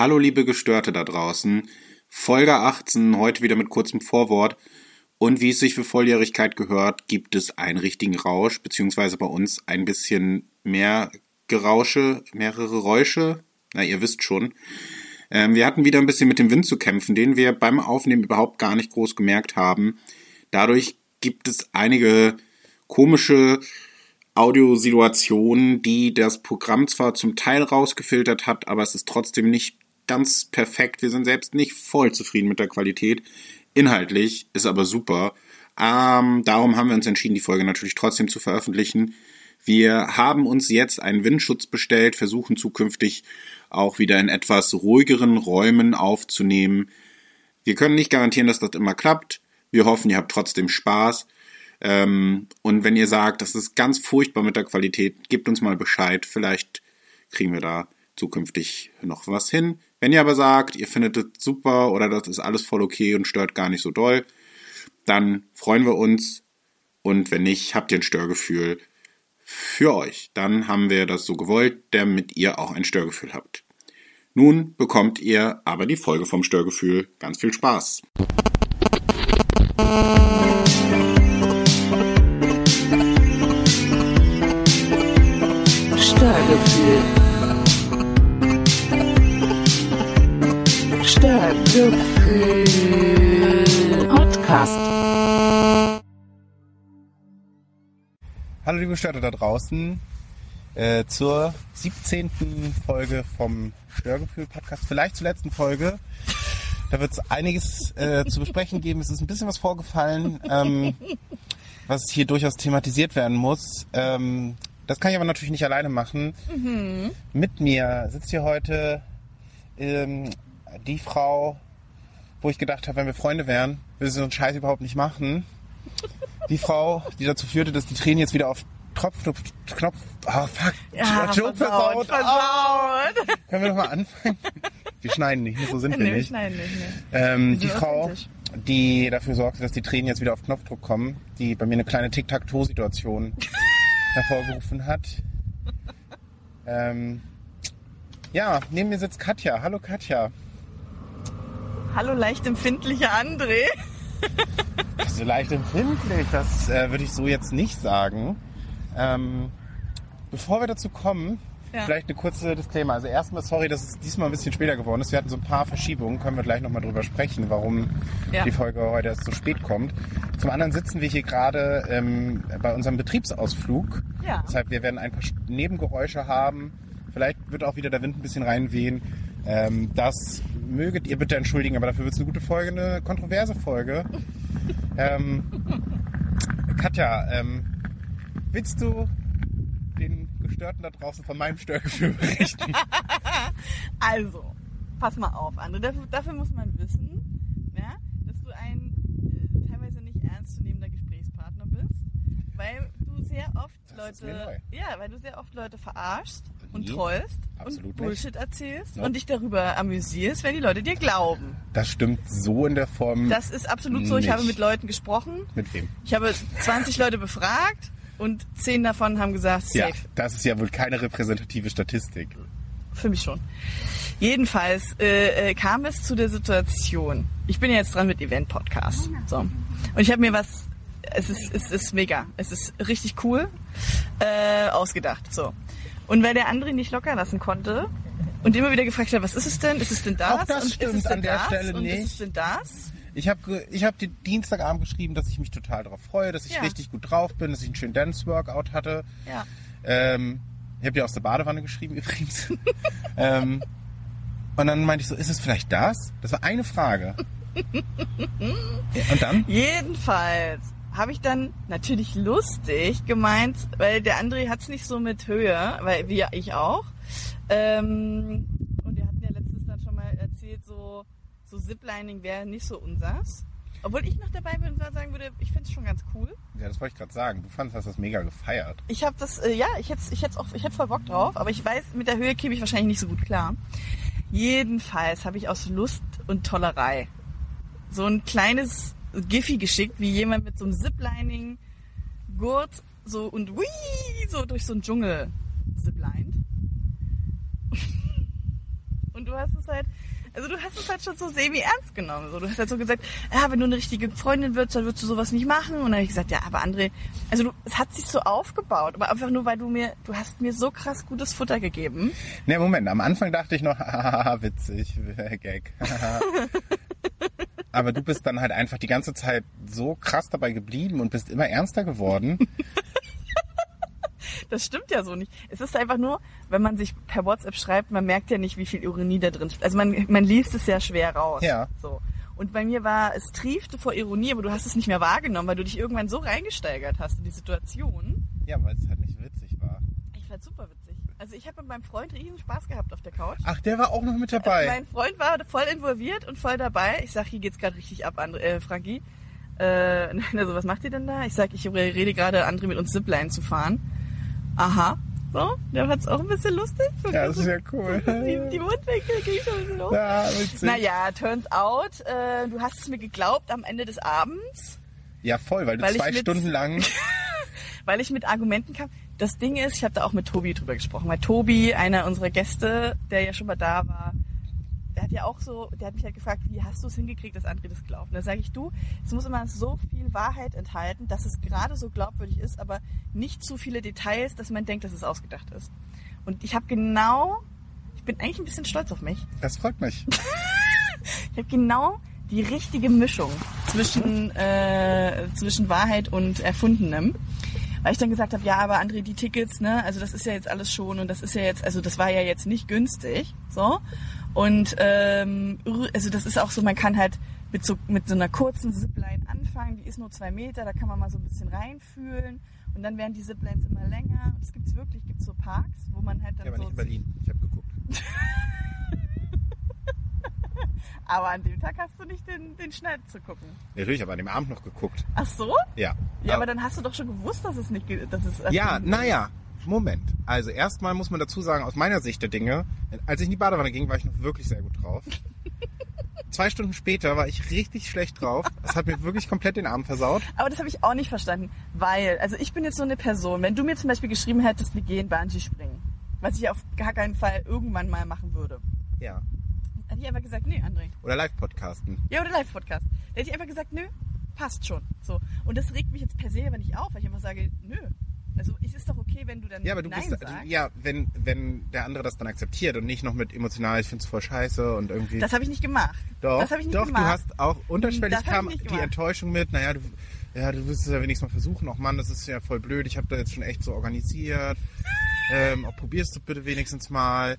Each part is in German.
Hallo liebe Gestörte da draußen. Folge 18, heute wieder mit kurzem Vorwort. Und wie es sich für Volljährigkeit gehört, gibt es einen richtigen Rausch, beziehungsweise bei uns ein bisschen mehr Gerausche, mehrere Räusche. Na, ihr wisst schon. Ähm, wir hatten wieder ein bisschen mit dem Wind zu kämpfen, den wir beim Aufnehmen überhaupt gar nicht groß gemerkt haben. Dadurch gibt es einige komische Audiosituationen, die das Programm zwar zum Teil rausgefiltert hat, aber es ist trotzdem nicht ganz perfekt. Wir sind selbst nicht voll zufrieden mit der Qualität. Inhaltlich ist aber super. Ähm, darum haben wir uns entschieden, die Folge natürlich trotzdem zu veröffentlichen. Wir haben uns jetzt einen Windschutz bestellt, versuchen zukünftig auch wieder in etwas ruhigeren Räumen aufzunehmen. Wir können nicht garantieren, dass das immer klappt. Wir hoffen, ihr habt trotzdem Spaß. Ähm, und wenn ihr sagt, das ist ganz furchtbar mit der Qualität, gebt uns mal Bescheid. Vielleicht kriegen wir da zukünftig noch was hin. Wenn ihr aber sagt, ihr findet es super oder das ist alles voll okay und stört gar nicht so doll, dann freuen wir uns. Und wenn nicht, habt ihr ein Störgefühl für euch. Dann haben wir das so gewollt, damit ihr auch ein Störgefühl habt. Nun bekommt ihr aber die Folge vom Störgefühl. Ganz viel Spaß. Podcast. Hallo liebe Störte da draußen äh, zur 17. Folge vom Störgefühl-Podcast, vielleicht zur letzten Folge. Da wird es einiges äh, zu besprechen geben. Es ist ein bisschen was vorgefallen, ähm, was hier durchaus thematisiert werden muss. Ähm, das kann ich aber natürlich nicht alleine machen. Mit mir sitzt hier heute ähm, die Frau, wo ich gedacht habe, wenn wir Freunde wären, würde sie so einen Scheiß überhaupt nicht machen. Die Frau, die dazu führte, dass die Tränen jetzt wieder auf Tropf, Knopf, oh fuck, Ja, Joke versaut, versaut. können wir nochmal anfangen? Wir schneiden nicht, so sind wir Nee, wir nicht. schneiden nicht, nee. Ähm, die Frau, die dafür sorgte, dass die Tränen jetzt wieder auf Knopfdruck kommen, die bei mir eine kleine Tic-Tac-Toe-Situation hervorgerufen hat. Ähm, ja, neben mir sitzt Katja. Hallo Katja. Hallo, leicht empfindlicher André. So leicht empfindlich, das äh, würde ich so jetzt nicht sagen. Ähm, bevor wir dazu kommen, Ja. vielleicht eine kurze Disclaimer. Also erstmal sorry, dass es diesmal ein bisschen später geworden ist. Wir hatten so ein paar Verschiebungen, können wir gleich nochmal drüber sprechen, warum Ja. die Folge heute erst so spät kommt. Zum anderen sitzen wir hier gerade ähm, bei unserem Betriebsausflug. Ja. Deshalb, wir werden ein paar Nebengeräusche haben. Vielleicht wird auch wieder der Wind ein bisschen reinwehen. Ähm, das möget ihr bitte entschuldigen, aber dafür wird es eine gute Folge, eine kontroverse Folge. ähm, Katja, ähm, willst du den Gestörten da draußen von meinem Störgefühl berichten? Also, pass mal auf, André. Dafür, dafür muss man wissen, ja, dass du ein äh, teilweise nicht ernstzunehmender Gesprächspartner bist, weil du sehr oft Das. Leute, ja, weil du sehr oft Leute verarschst und Nie. trollst und nicht. Bullshit erzählst Nope. und dich darüber amüsierst, wenn die Leute dir glauben. Das stimmt so in der Form. Das ist absolut so. Ich Nicht. habe mit Leuten gesprochen. mit wem? Ich habe 20 Leute befragt und 10 davon haben gesagt, safe. Ja, das ist ja wohl keine repräsentative Statistik. Für mich schon. Jedenfalls äh, äh, kam es zu der Situation. Ich bin ja jetzt dran mit Event Podcast. So. Und ich habe mir was. Es ist, es ist mega. Es ist richtig cool äh, ausgedacht. So. Und weil der andere nicht locker lassen konnte und immer wieder gefragt hat, was ist es denn? Ist es denn das? Auch das und stimmt ist es denn an der das? Stelle und nicht. ist es denn das? Ich habe ich hab dir Dienstagabend geschrieben, dass ich mich total darauf freue, dass ich Ja. richtig gut drauf bin, dass ich einen schönen Dance-Workout hatte. Ja. Ähm, ich habe dir aus der Badewanne geschrieben übrigens. ähm, und dann meinte ich so, ist es vielleicht das? Das war eine Frage. Und dann? Jedenfalls habe ich dann natürlich lustig gemeint, weil der André hat's nicht so mit Höhe, weil wie ich auch. Ähm, und wir hatten ja letztens dann schon mal erzählt, so, so Ziplining wäre nicht so unsers. Obwohl ich noch dabei bin und sagen würde, ich finde es schon ganz cool. Ja, das wollte ich gerade sagen. Du fandest hast das mega gefeiert. Ich habe das, äh, ja, ich hätte ich hätte auch, ich hätte voll Bock drauf, aber ich weiß, mit der Höhe käme ich wahrscheinlich nicht so gut klar. Jedenfalls habe ich aus Lust und Tollerei so ein kleines Giphy geschickt, wie jemand mit so einem Ziplining Gurt so und wii, so durch so einen Dschungel ziplined. Und du hast es halt, also du hast es halt schon so semi-ernst genommen. So, du hast halt so gesagt, ja, wenn du eine richtige Freundin wirst, dann würdest du sowas nicht machen. Und dann habe ich gesagt, ja, aber André, also du, es hat sich so aufgebaut, aber einfach nur, weil du mir, du hast mir so krass gutes Futter gegeben. Ne, Moment, am Anfang dachte ich noch, haha, witzig, Gag. Aber du bist dann halt einfach die ganze Zeit so krass dabei geblieben und bist immer ernster geworden. Das stimmt ja so nicht. Es ist einfach nur, wenn man sich per WhatsApp schreibt, man merkt ja nicht, wie viel Ironie da drin ist. Also man, man liest es ja schwer raus. Ja. So. Und bei mir war, es triefte vor Ironie, aber du hast es nicht mehr wahrgenommen, weil du dich irgendwann so reingesteigert hast in die Situation. Ja, weil es halt nicht witzig war. Ich fand super witzig. Also ich habe mit meinem Freund riesen Spaß gehabt auf der Couch. Ach, der war auch noch mit dabei. Mein Freund war voll involviert und voll dabei. Ich sag, hier geht's gerade richtig ab, André, äh, Frankie. Äh, also was macht ihr denn da? Ich sag, ich rede gerade, André mit uns Zipline zu fahren. Aha. So, der fand's auch ein bisschen lustig. Ja, das ist ja cool. Die, die Mundwinkel ging schon ein bisschen los. Ja, witzig. Naja, turns out, äh, du hast es mir geglaubt am Ende des Abends, Ja, voll, weil du Weil zwei Stunden lang. weil ich mit Argumenten kam. Das Ding ist, ich habe da auch mit Tobi drüber gesprochen, weil Tobi, einer unserer Gäste, der ja schon mal da war, der hat ja auch so, der hat mich halt gefragt, wie hast du es hingekriegt, dass André das glaubt? Und da sage ich, du, es muss immer so viel Wahrheit enthalten, dass es gerade so glaubwürdig ist, aber nicht zu viele Details, dass man denkt, dass es ausgedacht ist. Und ich habe genau, ich bin eigentlich ein bisschen stolz auf mich. Das freut mich. Ich habe genau die richtige Mischung zwischen, äh, zwischen Wahrheit und Erfundenem. Weil ich dann gesagt habe, ja, aber André, die Tickets, ne, also das ist ja jetzt alles schon und das ist ja jetzt, also das war ja jetzt nicht günstig, so. Und ähm, also das ist auch so, man kann halt mit so mit so einer kurzen Zipline anfangen, die ist nur zwei Meter, da kann man mal so ein bisschen reinfühlen und dann werden die Ziplines immer länger. Und es gibt's wirklich, gibt's so Parks, wo man halt dann Ja, aber so nicht in Berlin. Ich habe geguckt. Aber an dem Tag hast du nicht den, den Schnitt zu gucken. Natürlich, ich habe an dem Abend noch geguckt. Ach so? Ja. Ja, aber dann hast du doch schon gewusst, dass es nicht, dass es. Ja, naja. Moment. Also erstmal muss man dazu sagen, aus meiner Sicht der Dinge, als ich in die Badewanne ging, war ich noch wirklich sehr gut drauf. Zwei Stunden später war ich richtig schlecht drauf. Das hat mir wirklich komplett den Abend versaut. Aber das habe ich auch nicht verstanden, weil, also ich bin jetzt so eine Person, wenn du mir zum Beispiel geschrieben hättest, wir gehen Bungee springen, was ich auf gar keinen Fall irgendwann mal machen würde, Ja. Hätte ich einfach gesagt, nee, André. Oder Live-Podcasten. Ja, oder Live-Podcast. Da hätte ich einfach gesagt, nö, passt schon. So. Und das regt mich jetzt per se aber nicht auf, weil ich einfach sage, nö. Also es ist doch okay, wenn du dann Ja, aber du Nein bist, sagst. ja, wenn, wenn der andere das dann akzeptiert und nicht noch mit emotional, ich find's voll scheiße und irgendwie. Das habe ich nicht gemacht. Doch, das habe ich nicht doch, gemacht. du hast auch unterschwellig hab kam die. Enttäuschung mit, naja, du, ja, du wirst es ja wenigstens mal versuchen. Ach Mann, das ist ja voll blöd, ich habe da jetzt schon echt so organisiert. ähm, auch probierst du bitte wenigstens mal.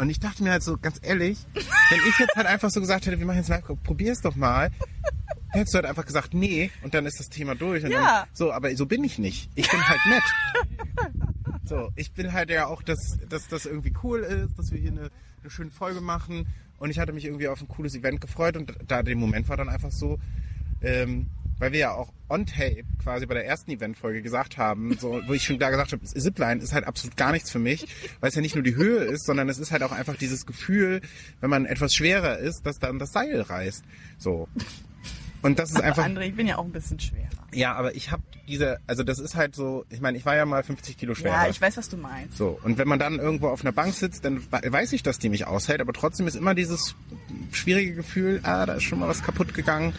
Und ich dachte mir halt so, ganz ehrlich, wenn ich jetzt halt einfach so gesagt hätte, wir machen jetzt live, probier's doch mal, hättest du halt einfach gesagt, nee, und dann ist das Thema durch. Und Ja. dann, so, aber so bin ich nicht. Ich bin halt nett. So, ich bin halt ja auch, dass, dass das irgendwie cool ist, dass wir hier eine, eine schöne Folge machen. Und ich hatte mich irgendwie auf ein cooles Event gefreut und da der Moment war dann einfach so, ähm, weil wir ja auch on tape quasi bei der ersten Eventfolge gesagt haben, so, wo ich schon da gesagt habe, Zipline ist halt absolut gar nichts für mich, weil es ja nicht nur die Höhe ist, sondern es ist halt auch einfach dieses Gefühl, wenn man etwas schwerer ist, dass dann das Seil reißt. So. Und das ist einfach. André, ich bin ja auch ein bisschen schwerer. Ja, aber ich habe diese, also das ist halt so, ich meine, ich war ja mal 50 Kilo schwerer. Ja, ich weiß, was du meinst. So, und wenn man dann irgendwo auf einer Bank sitzt, dann we- weiß ich, dass die mich aushält, aber trotzdem ist immer dieses schwierige Gefühl, ah, da ist schon mal was kaputt gegangen.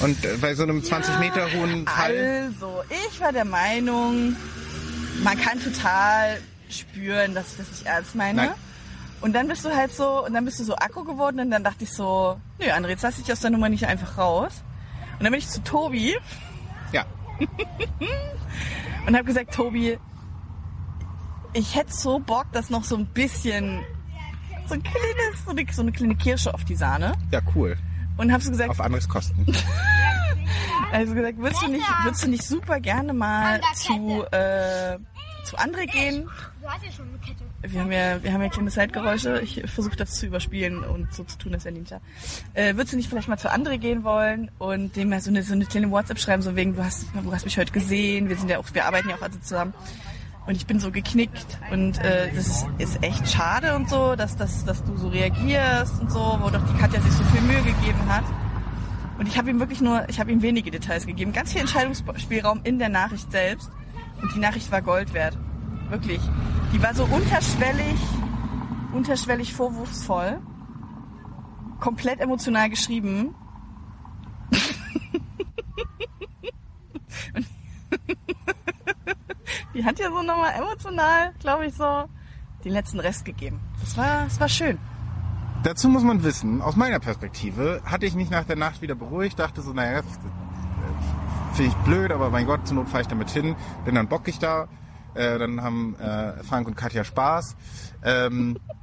Und äh, bei so einem 20 Meter hohen Fall, Also, ich war der Meinung, man kann total spüren, dass ich das nicht ernst meine. Nein. Und dann bist du halt so, und dann bist du so akku geworden und dann dachte ich so, nö, André, jetzt lass dich aus der Nummer nicht einfach raus. Und dann bin ich zu Tobi ja, und habe gesagt, Tobi, ich hätte so Bock, dass noch so ein bisschen, so ein kleines, so eine, so eine kleine Kirsche auf die Sahne. ja, cool. Und habe so gesagt, Auf anderes Kosten. Also gesagt, würdest du nicht, würdest du nicht super gerne mal zu, äh, zu André gehen? Du hast ja schon eine Kette. Wir haben ja, wir haben ja kleine Zeitgeräusche. Ich versuche das zu überspielen und so zu tun, als wäre Ninja. Äh, würdest du nicht vielleicht mal zu André gehen wollen und dem mal so eine, so eine kleine WhatsApp schreiben, so wegen, du hast, du hast mich heute gesehen, wir sind ja auch, wir arbeiten ja auch alle zusammen. Und ich bin so geknickt und äh, das ist, ist echt schade und so, dass, dass, dass du so reagierst und so, wo doch die Katja sich so viel Mühe gegeben hat. Und ich habe ihm wirklich nur, ich habe ihm wenige Details gegeben, ganz viel Entscheidungsspielraum in der Nachricht selbst. Und die Nachricht war Gold wert. Wirklich. Die war so unterschwellig, unterschwellig vorwurfsvoll. komplett emotional geschrieben. Und die hat ja so nochmal emotional, glaube ich, so den letzten Rest gegeben. Das war, das war schön. Dazu muss man wissen, aus meiner Perspektive hatte ich mich nach der Nacht wieder beruhigt, dachte so, naja, finde ich blöd, aber mein Gott, zur Not fahre ich damit hin, bin dann bockig da, äh, dann haben äh, Frank und Katja Spaß. Ähm,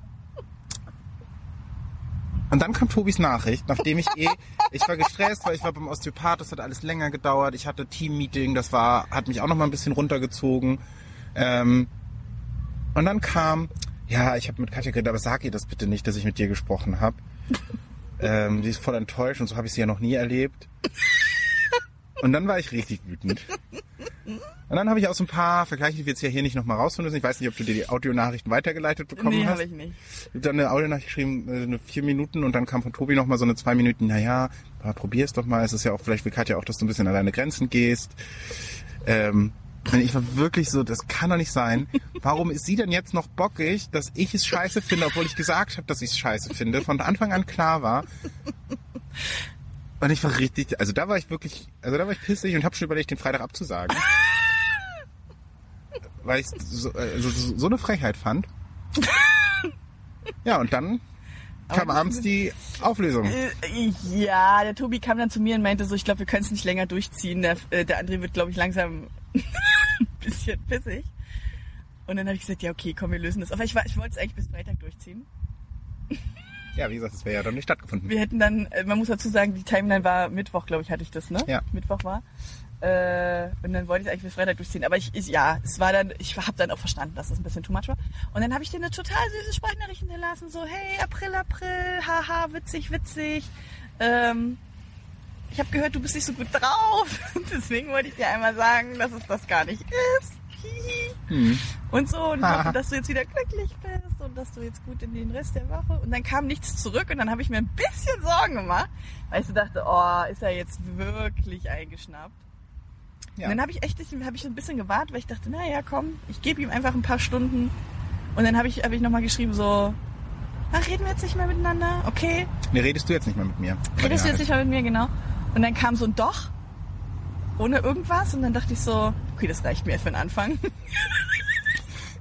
und dann kam Tobis Nachricht, nachdem ich eh, ich war gestresst, weil ich war beim Osteopath, das hat alles länger gedauert, ich hatte Teammeeting, das war, hat mich auch noch mal ein bisschen runtergezogen. Ähm, und dann kam, ja, ich habe mit Katja geredet, aber sag ihr das bitte nicht, dass ich mit dir gesprochen habe. ähm, die ist voll enttäuscht und so habe ich sie ja noch nie erlebt. Und dann war ich richtig wütend. Und dann habe ich auch so ein paar Vergleiche, die wir jetzt ja hier nicht nochmal rausfinden müssen. Ich weiß nicht, ob du dir die Audionachrichten weitergeleitet bekommen nee, hast. habe ich nicht. Ich habe dann eine Audionachricht geschrieben, äh, eine vier Minuten und dann kam von Tobi nochmal so eine zwei Minuten, naja, probier es doch mal. Es ist ja auch, vielleicht will Katja auch, dass du ein bisschen an deine Grenzen gehst. Ähm, ich war wirklich so, das kann doch nicht sein. Warum ist sie denn jetzt noch bockig, dass ich es scheiße finde, obwohl ich gesagt habe, dass ich es scheiße finde, von Anfang an klar war. Und ich war richtig, also da war ich wirklich, also da war ich pissig und habe schon überlegt, den Freitag abzusagen. weil ich so, also so, so eine Frechheit fand. Ja, und dann kam Aber- abends die Auflösung. Äh, Ja, der Tobi kam dann zu mir und meinte so, ich glaube, wir können es nicht länger durchziehen. Der, äh, der André wird, glaube ich, langsam ein bisschen pissig. Und dann habe ich gesagt, ja, okay, komm, wir lösen das. Aber ich, war- ich wollte es eigentlich bis Freitag durchziehen. Ja, wie gesagt, es wäre ja dann nicht stattgefunden. Wir hätten dann, äh, man muss dazu sagen, die Timeline war Mittwoch, glaube ich, hatte ich das, ne? Ja. Mittwoch war. Äh, und dann wollte ich es eigentlich bis Freitag durchziehen. Aber ich, ich ja, es war dann, ich habe dann auch verstanden, dass das ein bisschen too much war. Und dann habe ich dir eine total süße Sprachnachricht hinterlassen, so, hey, April, April, haha, witzig, witzig. Ähm, ich habe gehört, du bist nicht so gut drauf. Deswegen wollte ich dir einmal sagen, dass es das gar nicht ist. Hm. Und so, und hoffe, dass du jetzt wieder glücklich bist und dass du jetzt gut in den Rest der Woche. Und dann kam nichts zurück und dann habe ich mir ein bisschen Sorgen gemacht, weil ich so dachte, oh, ist er jetzt wirklich eingeschnappt? Ja. Und dann habe ich echt hab ich ein bisschen gewartet, weil ich dachte, na ja, komm, ich gebe ihm einfach ein paar Stunden. Und dann habe ich, hab ich nochmal geschrieben, so, ach, reden wir jetzt nicht mehr miteinander? Okay. Nee, redest du jetzt nicht mehr mit mir. Redest du jetzt nicht mehr mit mir, genau? Und dann kam so ein Doch, ohne irgendwas. Und dann dachte ich so, okay, das reicht mir für den Anfang.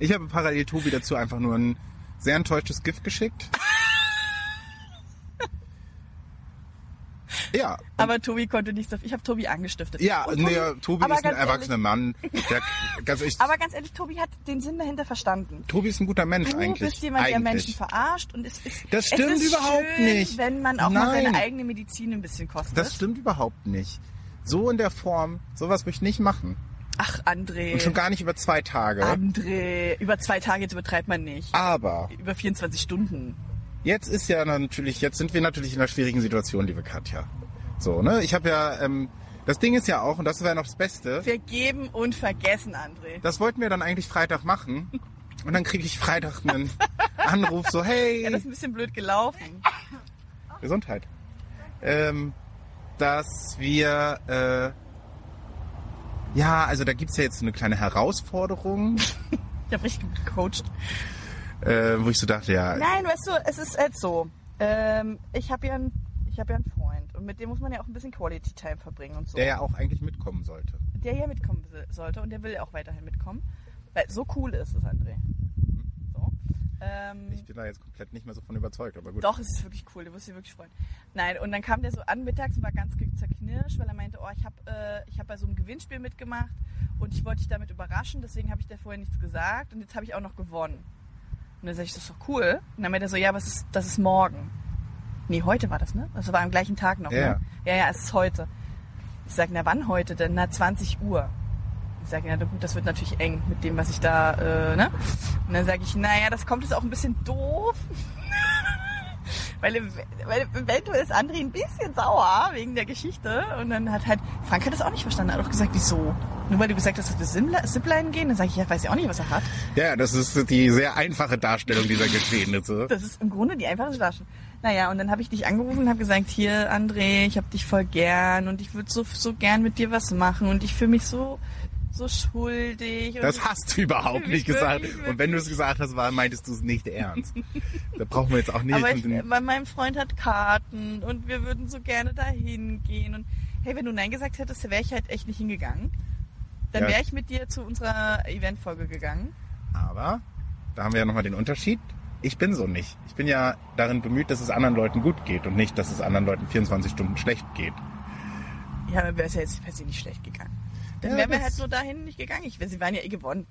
Ich habe parallel Tobi dazu einfach nur ein sehr enttäuschtes Gift geschickt. Ja, Aber Tobi konnte nichts dafür. Ich habe Tobi angestiftet. ja, Und nee, Tobi ist ein erwachsener Mann. Der, ganz ehrlich, Aber ganz ehrlich, Tobi hat den Sinn dahinter verstanden. Tobi ist ein guter Mensch Du eigentlich. bist jemand, der eigentlich. Menschen verarscht und es ist, Das stimmt es ist überhaupt schön, nicht. wenn man auch mal seine Nein. eigene Medizin ein bisschen kostet. Das stimmt überhaupt nicht. So in der Form, sowas würde ich nicht machen. Ach, André. Und schon gar nicht über zwei Tage. André. Über zwei Tage jetzt übertreibt man nicht. Aber Über 24 Stunden. jetzt ist ja natürlich, jetzt sind wir natürlich in einer schwierigen Situation, liebe Katja. So, ne? Ich habe ja, ähm, das Ding ist ja auch, und das wäre noch das Beste, Vergeben und vergessen, André. das wollten wir dann eigentlich Freitag machen. Und dann kriege ich Freitag einen Anruf so, hey, Ja, das ist ein bisschen blöd gelaufen. Gesundheit. Ähm, dass wir, äh, ja, also da gibt's ja jetzt so eine kleine Herausforderung, Ich habe richtig gecoacht. äh, wo ich so dachte, ja, Nein, weißt du, es ist halt so. Ähm, ich habe ja, einen- ich hab ja einen Freund und mit dem muss man ja auch ein bisschen Quality Time verbringen und so. der ja auch eigentlich mitkommen sollte. der ja mitkommen sollte und der will auch weiterhin mitkommen. Weil so cool ist es, André. Ähm, Ich bin da jetzt komplett nicht mehr so von überzeugt, aber gut. doch, es ist wirklich cool, du wirst dich wirklich freuen. Nein, und dann kam der so an mittags und war ganz zerknirscht, weil er meinte, oh, ich habe äh, ich hab bei so einem Gewinnspiel mitgemacht und ich wollte dich damit überraschen, deswegen habe ich dir vorher nichts gesagt und jetzt habe ich auch noch gewonnen. Und dann sag ich, das ist doch cool. Und dann meinte er so, ja, aber ist, das ist morgen. Nee, heute war das, ne? Das war am gleichen Tag noch, Ja. ne? Ja, ja, es ist heute. Ich sag, na wann heute denn? Na 20 Uhr. Ich sage, na gut, das wird natürlich eng mit dem, was ich da, äh, ne? Und dann sage ich, naja, das kommt jetzt auch ein bisschen doof. weil, weil eventuell ist André ein bisschen sauer wegen der Geschichte. Und dann hat halt, Frank hat das auch nicht verstanden. Er hat auch gesagt, wieso? Nur weil du gesagt hast, dass wir Zipline gehen, dann sage ich, ja, weiß ich auch nicht, was er hat. Ja, das ist die sehr einfache Darstellung dieser Geschehnisse. Das ist im Grunde die einfache Darstellung. Naja, und dann habe ich dich angerufen und habe gesagt, hier, André, ich habe dich voll gern und ich würde so, so gern mit dir was machen und ich fühle mich so so schuldig. Das hast du überhaupt nicht gesagt. wirklich, Und wenn du es gesagt hast, war, meintest du es nicht ernst. da brauchen wir jetzt auch nicht. Aber ich, mein Freund hat Karten und wir würden so gerne dahin gehen. Und hey, wenn du Nein gesagt hättest, wäre ich halt echt nicht hingegangen. Dann Ja. wäre ich mit dir zu unserer Eventfolge gegangen. Aber da haben wir ja nochmal den Unterschied. Ich bin so nicht. Ich bin ja darin bemüht, dass es anderen Leuten gut geht und nicht, dass es anderen Leuten 24 Stunden schlecht geht. Ja, dann wäre es ja jetzt per se nicht schlecht gegangen. Dann Ja, wären wir halt nur dahin nicht gegangen. Ich, sie waren ja eh gewonnen.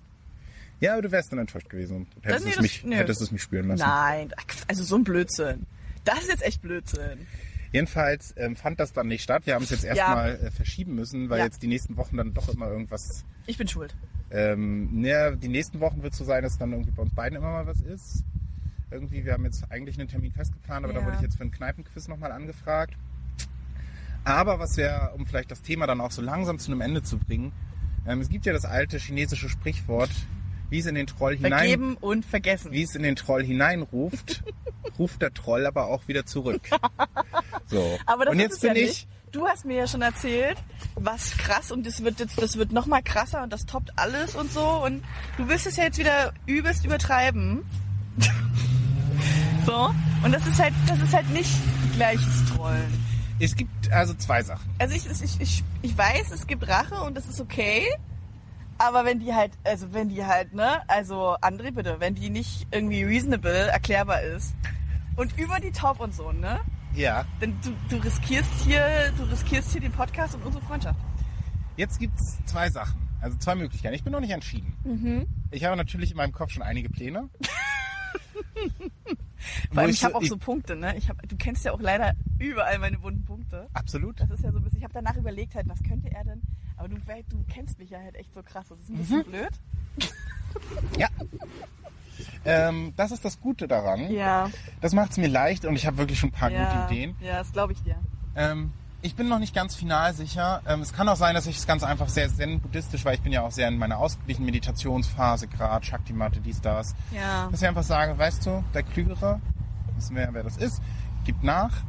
Ja, aber du wärst dann enttäuscht gewesen und hättest, es, mich, nö. hättest es mich spüren lassen. Nein, also so ein Blödsinn. Das ist jetzt echt Blödsinn. Jedenfalls ähm, fand das dann nicht statt. Wir haben es jetzt Ja. erstmal äh, verschieben müssen, weil Ja. jetzt die nächsten Wochen dann doch immer irgendwas. Ich bin schuld. Ähm, ne, die nächsten Wochen wird es so sein, dass dann irgendwie bei uns beiden immer mal was ist. Irgendwie, wir haben jetzt eigentlich einen Termin festgeplant, aber da Ja. wurde ich jetzt für einen Kneipenquiz nochmal angefragt. Aber was wir, um vielleicht das Thema dann auch so langsam zu einem Ende zu bringen, ähm, es gibt ja das alte chinesische Sprichwort, wie es in den Troll hinein, Vergeben und vergessen. wie es in den Troll hineinruft, ruft der Troll aber auch wieder zurück. So. Aber das und ist jetzt es bin ja ich, nicht. Du hast mir ja schon erzählt, was krass und das wird jetzt, das wird noch mal krasser und das toppt alles und so und du willst es ja jetzt wieder übelst übertreiben. so und das ist halt, das ist halt nicht gleiches Trollen. Es gibt also zwei Sachen. Also ich, ich, ich, ich weiß, es gibt Rache und das ist okay. Aber wenn die halt, also wenn die halt, ne, also André bitte, wenn die nicht irgendwie reasonable erklärbar ist und über die Top und so, ne, Ja. dann du, du riskierst hier, du riskierst hier den Podcast und unsere Freundschaft. Jetzt gibt's zwei Sachen. Also zwei Möglichkeiten. Ich bin noch nicht entschieden. Mhm. Ich habe natürlich in meinem Kopf schon einige Pläne. Allem, Wo ich habe auch ich- so Punkte, ne? Ich hab, du kennst ja auch leider überall meine bunten Punkte. Absolut. Das ist ja so ein bisschen, ich habe danach überlegt halt, was könnte er denn? Aber du, du kennst mich ja halt echt so krass. Das ist ein bisschen blöd. Ja. Ähm, das ist das Gute daran. Ja, Das macht es mir leicht und ich habe wirklich schon ein paar ja, gute Ideen. ja, das glaube ich dir. Ähm, ich bin noch nicht ganz final sicher. Ähm, es kann auch sein, dass ich es ganz einfach sehr zen-buddhistisch, weil ich bin ja auch sehr in meiner ausgeglichenen Meditationsphase gerade, Shakti-Matte, dies, das. Ja. Dass ich einfach sage, weißt du, der Klügere, wissen wir, wer das ist, gibt nach,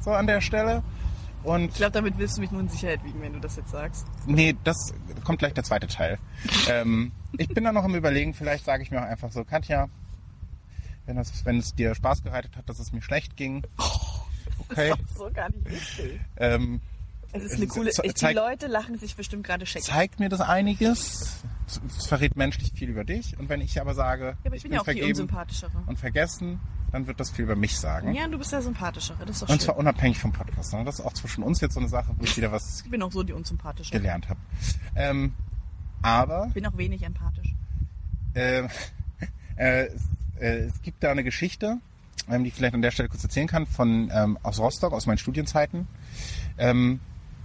so an der Stelle. Und Ich glaube, damit willst du mich nur in Sicherheit wiegen, wenn du das jetzt sagst. Nee, das kommt gleich der zweite Teil. ähm, ich bin da noch im Überlegen, vielleicht sage ich mir auch einfach so, Katja, wenn, das, wenn es dir Spaß bereitet hat, dass es mir schlecht ging, okay. Das ist so gar nicht. Ähm, Es ist eine coole. Ich, die Leute lachen sich bestimmt gerade scheck. Ja, zeigt mir das einiges. Es- verrät menschlich viel über dich. Und wenn ich aber sage, aber ich, bin ja auch die vergeben unsympathischere. und vergessen, dann wird das viel über mich sagen. Ja, du bist der sympathischere. Das ist doch Und schön. zwar unabhängig vom Podcast. Ne? Das ist auch zwischen uns jetzt so eine Sache, wo ich wieder was ich bin auch so die unsympathische. gelernt habe. Ähm, aber Ich bin auch wenig empathisch. äh, äh, es, äh, es gibt da eine Geschichte, ähm, die ich vielleicht an der Stelle kurz erzählen kann, von ähm, aus Rostock, aus meinen Studienzeiten. Ähm,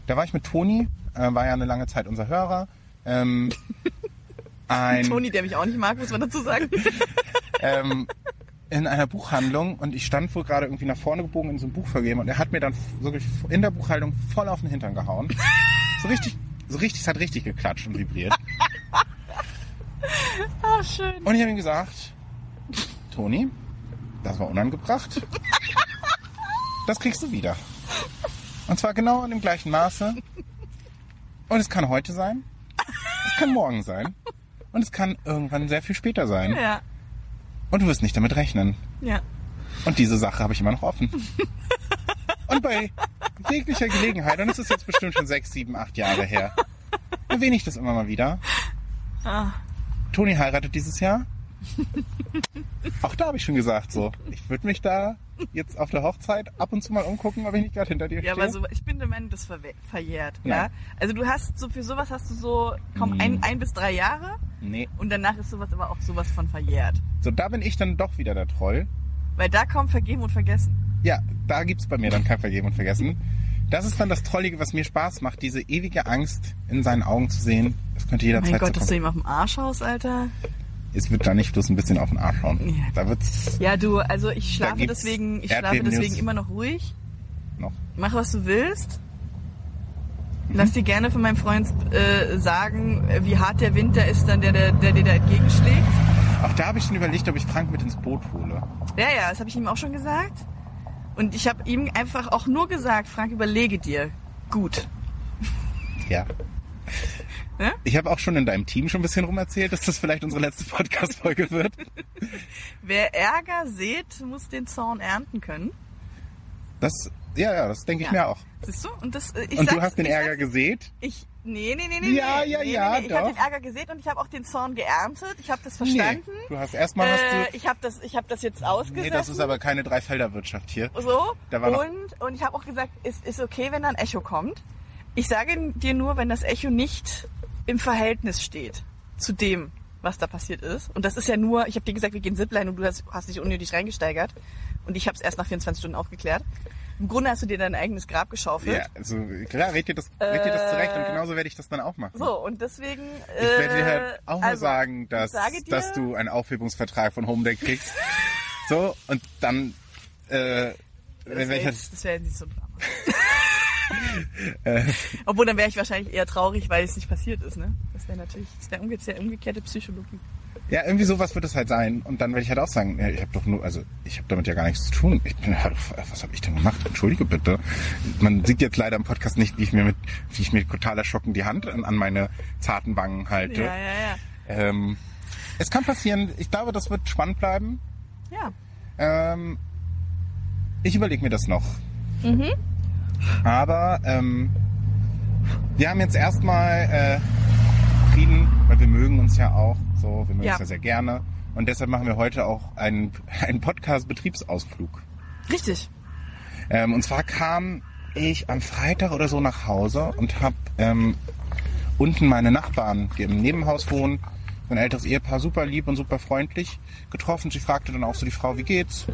da war ich mit Toni, äh, war ja eine lange Zeit unser Hörer. Ähm, ein, Toni, der mich auch nicht mag, muss man dazu sagen. ähm, in einer Buchhandlung und ich stand wohl gerade irgendwie nach vorne gebogen in so einem Buch vergeben und er hat mir dann wirklich in der Buchhaltung voll auf den Hintern gehauen. So richtig, so richtig, es hat richtig geklatscht und vibriert. Ah, schön. Und ich habe ihm gesagt, Toni, das war unangebracht. Das kriegst du wieder. Und zwar genau in dem gleichen Maße. Und es kann heute sein. Es kann morgen sein. Und es kann irgendwann sehr viel später sein. Ja, Und du wirst nicht damit rechnen. ja. Und diese Sache habe ich immer noch offen. Und bei jeglicher Gelegenheit, und es ist jetzt bestimmt schon sechs, sieben, acht Jahre her, erwähne ich das immer mal wieder. Ah, Toni heiratet dieses Jahr. Auch da habe ich schon gesagt, so, ich würde mich da jetzt auf der Hochzeit ab und zu mal umgucken, ob ich nicht gerade hinter dir ja, stehe. aber so, ich bin der Meinung, das verwe- verjährt. Ja? Also du hast so für sowas hast du so kaum Hm. ein, ein bis drei Jahre nee. und danach ist sowas aber auch sowas von verjährt. So, da bin ich dann doch wieder der Troll. Weil da kommt vergeben und vergessen. Ja, da gibt's bei mir dann kein Vergeben und Vergessen. Das ist dann das Trollige, was mir Spaß macht, diese ewige Angst in seinen Augen zu sehen. Das könnte jederzeit mein Gott, so dass du ihm auf dem Arsch haust, Alter. Es wird da nicht bloß ein bisschen auf den Arsch schauen. Ja. Da wird's Ja, du, also ich schlafe deswegen, ich schlafe deswegen immer noch ruhig. noch. Mach, was du willst. Lass dir gerne von meinem Freund äh, sagen, wie hart der Winter ist, dann der, der, der dir da entgegenschlägt. Auch da habe ich schon überlegt, ob ich Frank mit ins Boot hole. Ja, ja, das habe ich ihm auch schon gesagt. Und ich habe ihm einfach auch nur gesagt, Frank, überlege dir. Gut. Ja. Hä? Ich habe auch schon in deinem Team schon ein bisschen rumerzählt, dass das vielleicht unsere letzte Podcast-Folge wird. Wer Ärger sät, muss den Zorn ernten können. Das, ja, ja, das denke ich Ja. mir auch. Siehst du? Und, das, äh, ich Und du hast den Ärger gesät? Ich, nee, nee, nee, nee. Ja, nee, ja, nee, ja, nee, nee. Ich habe den Ärger gesät und ich habe auch den Zorn geerntet. Ich habe das verstanden. Nee. Du hast erstmal hast Äh, du. ich habe das, ich das jetzt ausgesessen. Nee, das ist aber keine Dreifelderwirtschaft hier. so. Da war und und ich habe auch gesagt, es ist okay, wenn da ein Echo kommt. Ich sage dir nur, wenn das Echo nicht im Verhältnis steht zu dem, was da passiert ist. Und das ist ja nur, ich habe dir gesagt, wir gehen Zipline und du hast, hast dich unnötig reingesteigert. Und ich habe es erst nach 24 Stunden aufgeklärt. Im Grunde hast du dir dein eigenes Grab geschaufelt. Ja, also klar, red dir das, red dir das zurecht und genauso werde ich das dann auch machen. Äh, So, und deswegen. Ich werde dir halt auch mal also, sagen, dass, sage dir, dass du einen Aufhebungsvertrag von Homedeck kriegst. so, und dann, äh, Das wenn wäre ich jetzt, das wär jetzt nicht so. Äh. Obwohl, dann wäre ich wahrscheinlich eher traurig, weil es nicht passiert ist, ne? Das wäre natürlich, das wäre umge sehr umgekehrte Psychologie. Ja, irgendwie sowas wird es halt sein. Und dann werde ich halt auch sagen, ja, ich habe doch nur, also ich habe damit ja gar nichts zu tun. Ich bin halt, was habe ich denn gemacht? Entschuldige bitte. Man sieht jetzt leider im Podcast nicht, wie ich mir mit, wie ich mir total erschrocken die Hand an, an meine zarten Wangen halte. Ja, ja, ja. Ähm, es kann passieren. Ich glaube, das wird spannend bleiben. Ja. Ähm, ich überlege mir das noch. Mhm. Aber ähm, wir haben jetzt erstmal äh, Frieden, weil wir mögen uns ja auch. So, wir mögen Ja. uns ja sehr gerne. Und deshalb machen wir heute auch einen, einen Podcast-Betriebsausflug. Richtig. Ähm, und zwar kam ich am Freitag oder so nach Hause und habe ähm, unten meine Nachbarn, die im Nebenhaus wohnen, ein älteres Ehepaar, super lieb und super freundlich getroffen. Sie fragte dann auch so die Frau, wie geht's?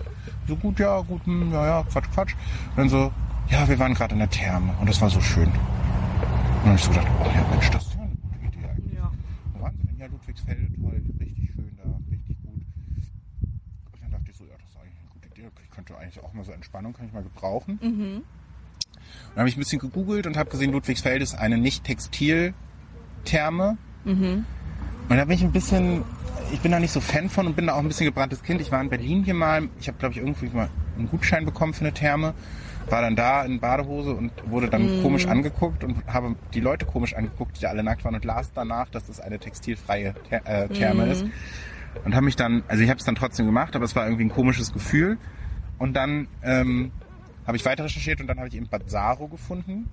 So gut, ja, gut, hm, ja, ja, Quatsch, Quatsch. Und dann so, ja, wir waren gerade in der Therme und das war so schön. Und dann habe ich so gedacht, oh ja, Mensch, das ist ja eine gute Idee eigentlich. Ja. Wo waren sie denn? Ja, Ludwigsfelde, toll, richtig schön da, richtig gut. Und dann dachte ich so, ja, das ist eigentlich eine gute Idee. Ich könnte eigentlich auch mal so Entspannung, kann ich mal gebrauchen. Mhm. Und dann habe ich ein bisschen gegoogelt und habe gesehen, Ludwigsfelde ist eine Nicht-Textil-Therme. Mhm. Und da bin ich ein bisschen, ich bin da nicht so Fan von und bin da auch ein bisschen gebranntes Kind. Ich war in Berlin hier mal, ich habe glaube ich irgendwie mal einen Gutschein bekommen für eine Therme, war dann da in Badehose und wurde dann komisch angeguckt und habe die Leute komisch angeguckt, die da alle nackt waren und las danach, dass es eine textilfreie Ther äh, Therme ist. Und habe mich dann, also ich habe es dann trotzdem gemacht, aber es war irgendwie ein komisches Gefühl. Und dann ähm, habe ich weiter recherchiert und dann habe ich eben Bad Saro gefunden.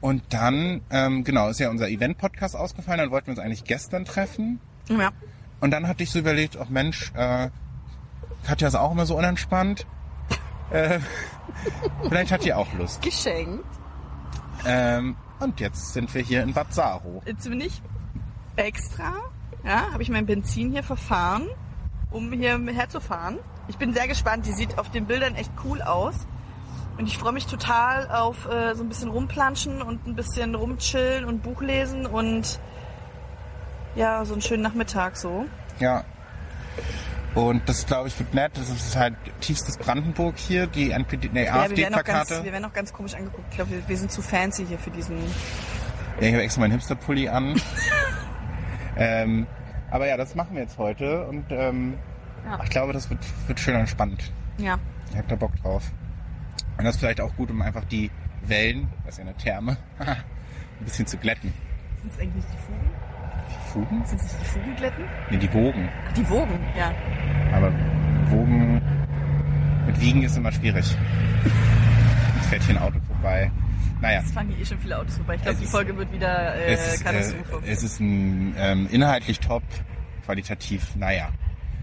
Und dann, ähm, genau, ist ja unser Event-Podcast ausgefallen, dann wollten wir uns eigentlich gestern treffen. Ja. Und dann hatte ich so überlegt, ach Mensch, äh, Katja ist auch immer so unentspannt. Äh, vielleicht hat die auch Lust. Geschenkt. Ähm, und jetzt sind wir hier in Bad Saro. Jetzt bin ich extra, ja, habe ich mein Benzin hier verfahren, um hier herzufahren. Ich bin sehr gespannt. Die sieht auf den Bildern echt cool aus. Und ich freue mich total auf äh, so ein bisschen rumplanschen und ein bisschen rumchillen und Buch lesen und ja, so einen schönen Nachmittag so. Ja. Und das, glaube ich, wird nett. Das ist halt tiefstes Brandenburg hier, die NPD, nee, Ja, wir werden, auch ganz, AfD-Plakate. wir werden auch ganz komisch angeguckt. Ich glaube, wir, wir sind zu fancy hier für diesen. Ja, ich habe extra meinen Hipster-Pulli an. ähm, aber ja, das machen wir jetzt heute und ähm, Ja. ich glaube, das wird, wird schön entspannt. Ja. Ich hab da Bock drauf. Und das ist vielleicht auch gut, um einfach die Wellen, das ist ja eine Therme, ein bisschen zu glätten. Sind es eigentlich die Fugen? Fugen? Sind es nicht die Fugenglätten? Nee, die Wogen. Ach, die Wogen, ja. Aber Wogen mit Wiegen ist immer schwierig. Jetzt fährt hier ein Auto vorbei. Naja. Es fahren hier eh schon viele Autos vorbei. Ich glaube, die Folge wird wieder äh, es ist, äh, Katastrophe. es ist ein, ähm, inhaltlich top, qualitativ, naja.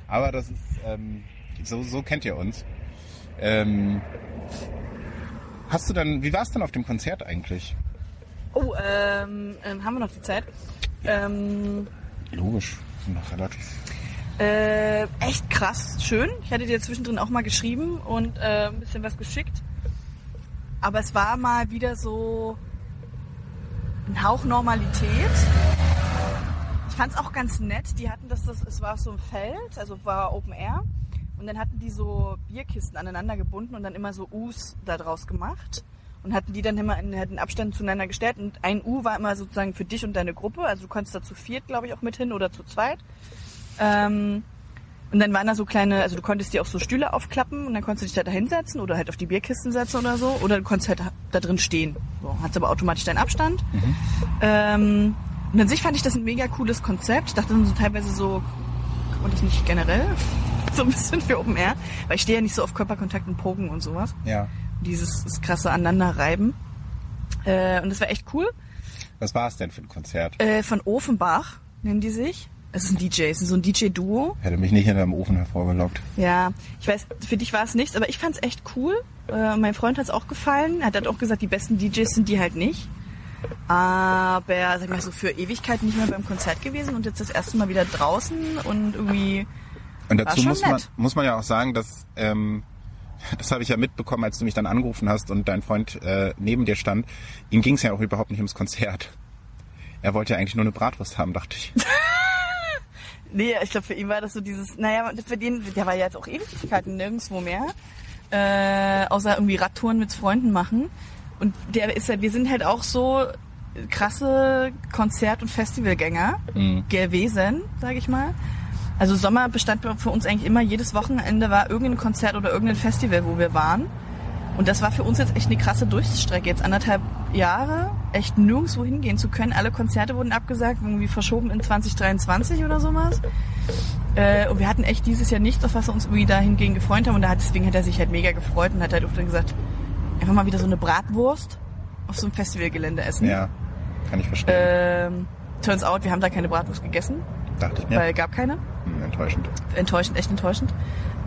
Aber das ist, ähm, so, so kennt ihr uns. Ähm, hast du dann, wie war es denn auf dem Konzert eigentlich? oh, ähm, ähm, haben wir noch die Zeit? Ähm, Logisch, sind noch relativ. äh, echt krass, schön. Ich hatte dir zwischendrin auch mal geschrieben und äh, ein bisschen was geschickt. Aber es war mal wieder so ein Hauch Normalität. Ich fand es auch ganz nett. Die hatten das, das, es war so ein Feld, also war Open Air. Und dann hatten die so Bierkisten aneinander gebunden und dann immer so U's da draus gemacht. Und hatten die dann immer in hatten Abstand zueinander gestellt. Und ein U war immer sozusagen für dich und deine Gruppe. Also du konntest da zu viert, glaube ich, auch mit hin oder zu zweit. Ähm, Und dann waren da so kleine, also du konntest dir auch so Stühle aufklappen und dann konntest du dich da hinsetzen oder halt auf die Bierkisten setzen oder so. Oder du konntest halt da drin stehen. So, hattest aber automatisch deinen Abstand. Ähm, und an sich fand ich das ein mega cooles Konzept. Ich dachte dann so teilweise so, man das nicht generell? So ein bisschen für Open Air. Weil ich stehe ja nicht so auf Körperkontakt und Pogen und sowas. Ja. Dieses krasse Aneinanderreiben. Äh, und das war echt cool. Was war es denn für ein Konzert? Äh, von Ofenbach nennen die sich. Es ist ein DJ, es ist so ein DJ-Duo. Hätte mich nicht hinterm Ofen hervorgelockt. Ja, ich weiß, für dich war es nichts, aber ich fand es echt cool. Äh, mein Freund hat es auch gefallen. Er hat halt auch gesagt, die besten DJs sind die halt nicht. Aber, sag mal, so für Ewigkeit nicht mehr beim Konzert gewesen und jetzt das erste Mal wieder draußen und irgendwie. Und dazu muss man, nett. muss man ja auch sagen, dass ähm, das habe ich ja mitbekommen, als du mich dann angerufen hast und dein Freund äh, neben dir stand. Ihm ging es ja auch überhaupt nicht ums Konzert. Er wollte ja eigentlich nur eine Bratwurst haben, dachte ich. Nee, ich glaube, für ihn war das so dieses, naja, für den, der war ja jetzt auch Ewigkeiten nirgendwo mehr. Äh, außer irgendwie Radtouren mit Freunden machen. Und der ist ja, wir sind halt auch so krasse Konzert- und Festivalgänger Mhm. gewesen, sage ich mal. Also Sommer bestand für uns eigentlich immer, jedes Wochenende war irgendein Konzert oder irgendein Festival, wo wir waren. Und das war für uns jetzt echt eine krasse Durchstrecke. Jetzt anderthalb Jahre, echt nirgendwo hingehen zu können. Alle Konzerte wurden abgesagt, irgendwie verschoben in 2023 oder sowas. Äh, und wir hatten echt dieses Jahr nichts, auf was wir uns irgendwie dahingegen gefreut haben. Und da hat, deswegen hat er sich halt mega gefreut und hat halt auch dann gesagt, einfach mal wieder so eine Bratwurst auf so einem Festivalgelände essen. Ja, kann ich verstehen. Ähm, turns out, wir haben da keine Bratwurst gegessen, dachte ich mir. weil gab keine. Enttäuschend. Enttäuschend, echt enttäuschend.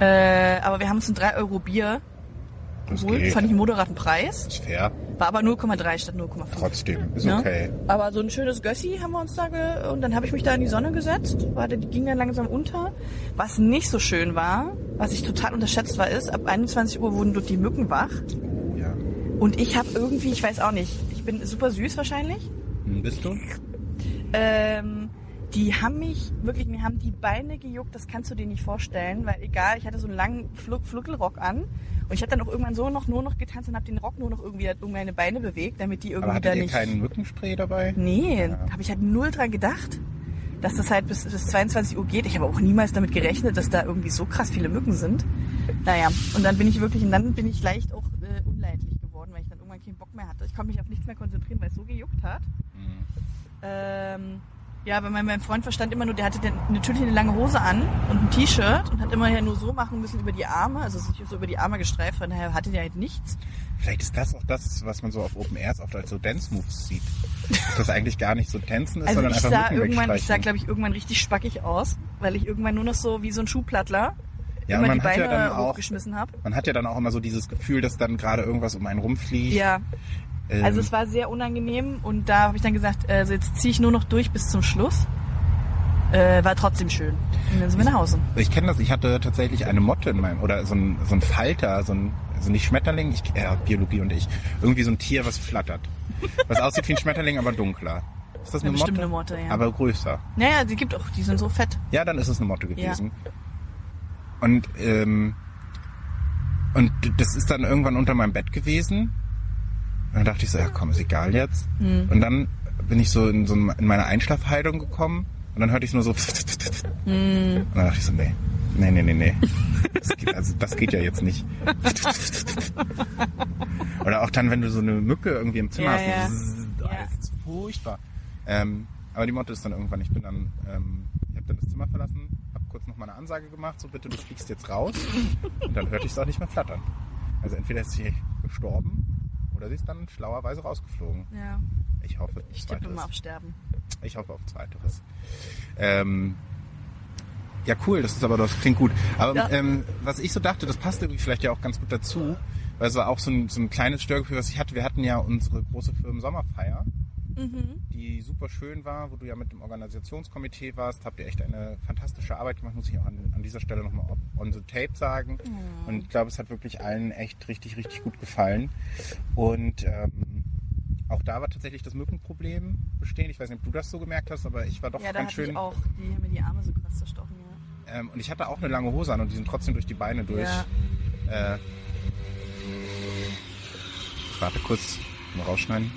Äh, aber wir haben uns ein 3 Euro Bier Das geholt, geht. fand ich einen moderaten Preis. Ist fair. War aber 0,3 statt 0,5. Trotzdem. Ist Ne? okay. Aber so ein schönes Gössi haben wir uns da ge und dann habe ich mich da in die Sonne gesetzt. War, die ging dann langsam unter. Was nicht so schön war, was ich total unterschätzt war, ist, ab 21 Uhr wurden dort die Mücken wach. Oh ja. Und ich habe irgendwie, ich weiß auch nicht, ich bin super süß wahrscheinlich. Hm, bist du? Ähm, die haben mich, wirklich, mir haben die Beine gejuckt, das kannst du dir nicht vorstellen, weil egal, ich hatte so einen langen Fluck, Fluckelrock an und ich habe dann auch irgendwann so noch nur noch getanzt und habe den Rock nur noch irgendwie hat irgendwie meine Beine bewegt, damit die Aber irgendwie da hattet ihr nicht. keinen Mückenspray dabei? Nee, Ja. habe ich halt null dran gedacht, dass das halt bis, bis 22 Uhr geht. Ich habe auch niemals damit gerechnet, dass da irgendwie so krass viele Mücken sind. Naja, und dann bin ich wirklich, und dann bin ich leicht auch äh, unleidlich geworden, weil ich dann irgendwann keinen Bock mehr hatte. Ich konnte mich auf nichts mehr konzentrieren, weil es so gejuckt hat. Hm. Ähm, ja, weil mein, mein Freund verstand immer nur, der hatte dann natürlich eine lange Hose an und ein T-Shirt und hat immer ja nur so machen müssen über die Arme, also sich so über die Arme gestreift, von daher hatte der halt nichts. Vielleicht ist das auch das, was man so auf Open Airs oft als so Dance-Moves sieht. Dass das eigentlich gar nicht so Tanzen ist, Also sondern ich einfach sah irgendwann, ich sah glaube ich irgendwann richtig spackig aus, weil ich irgendwann nur noch so wie so ein Schuhplattler Ja, immer man die hat ja Beine dann auch, hochgeschmissen habe. man hat ja dann auch immer so dieses Gefühl, dass dann gerade irgendwas um einen rumfliegt. Ja, Ähm, also es war sehr unangenehm und da habe ich dann gesagt, also jetzt ziehe ich nur noch durch bis zum Schluss. Äh, war trotzdem schön. Und dann sind wir nach Hause. Ich kenne das, ich hatte tatsächlich eine Motte in meinem, oder so ein, so ein Falter, so ein, also nicht Schmetterling, ich, äh, Biologie und ich, irgendwie so ein Tier, was flattert. Was aussieht wie ein Schmetterling, aber dunkler. Ist das Ja, eine bestimmt Motte? eine Motte, ja. Aber größer. Naja, die gibt auch, die sind so fett. Ja, dann ist es eine Motte gewesen. Und, ähm, und das ist dann irgendwann unter meinem Bett gewesen. Und dann dachte ich so, ja komm, ist egal jetzt. Hm. Und dann bin ich so in, so in meine Einschlafhaltung gekommen und dann hörte ich nur so. Hm. Und dann dachte ich so, nee, nee, nee, nee, nee. Das geht, also das geht ja jetzt nicht. Oder auch dann, wenn du so eine Mücke irgendwie im Zimmer Ja, hast. ja. Ja. Das ist furchtbar. Ähm, aber die Motte ist dann irgendwann, ich bin dann, ähm, ich habe dann das Zimmer verlassen, habe kurz noch mal eine Ansage gemacht, so bitte, du fliegst jetzt raus. Und dann hörte ich es auch nicht mehr flattern. Also entweder ist sie gestorben oder sie ist dann schlauerweise rausgeflogen. Ja, Ich hoffe, ich tippe mal auf Sterben. Ich hoffe auf zweiteres. Ähm, ja, cool, das ist aber das klingt gut. Aber Ja. ähm, was ich so dachte, das passt irgendwie vielleicht ja auch ganz gut dazu, weil es war auch so ein, so ein kleines Störgefühl, was ich hatte. Wir hatten ja unsere große Firmen-Sommerfeier, Mhm. die super schön war, wo du ja mit dem Organisationskomitee warst. Habt ihr echt eine fantastische Arbeit gemacht, muss ich auch an, an dieser Stelle nochmal on the tape sagen. Und ich glaube, es hat wirklich allen echt richtig, richtig gut gefallen. Und ähm, auch da war tatsächlich das Mückenproblem bestehen. Ich weiß nicht, ob du das so gemerkt hast, aber ich war doch Ja, ganz schön. ich auch, die haben mir die Arme so krass zerstochen, ja. Ähm, und ich hatte auch eine lange Hose an und die sind trotzdem durch die Beine durch. Ja. Äh, ich warte kurz, mal rausschneiden.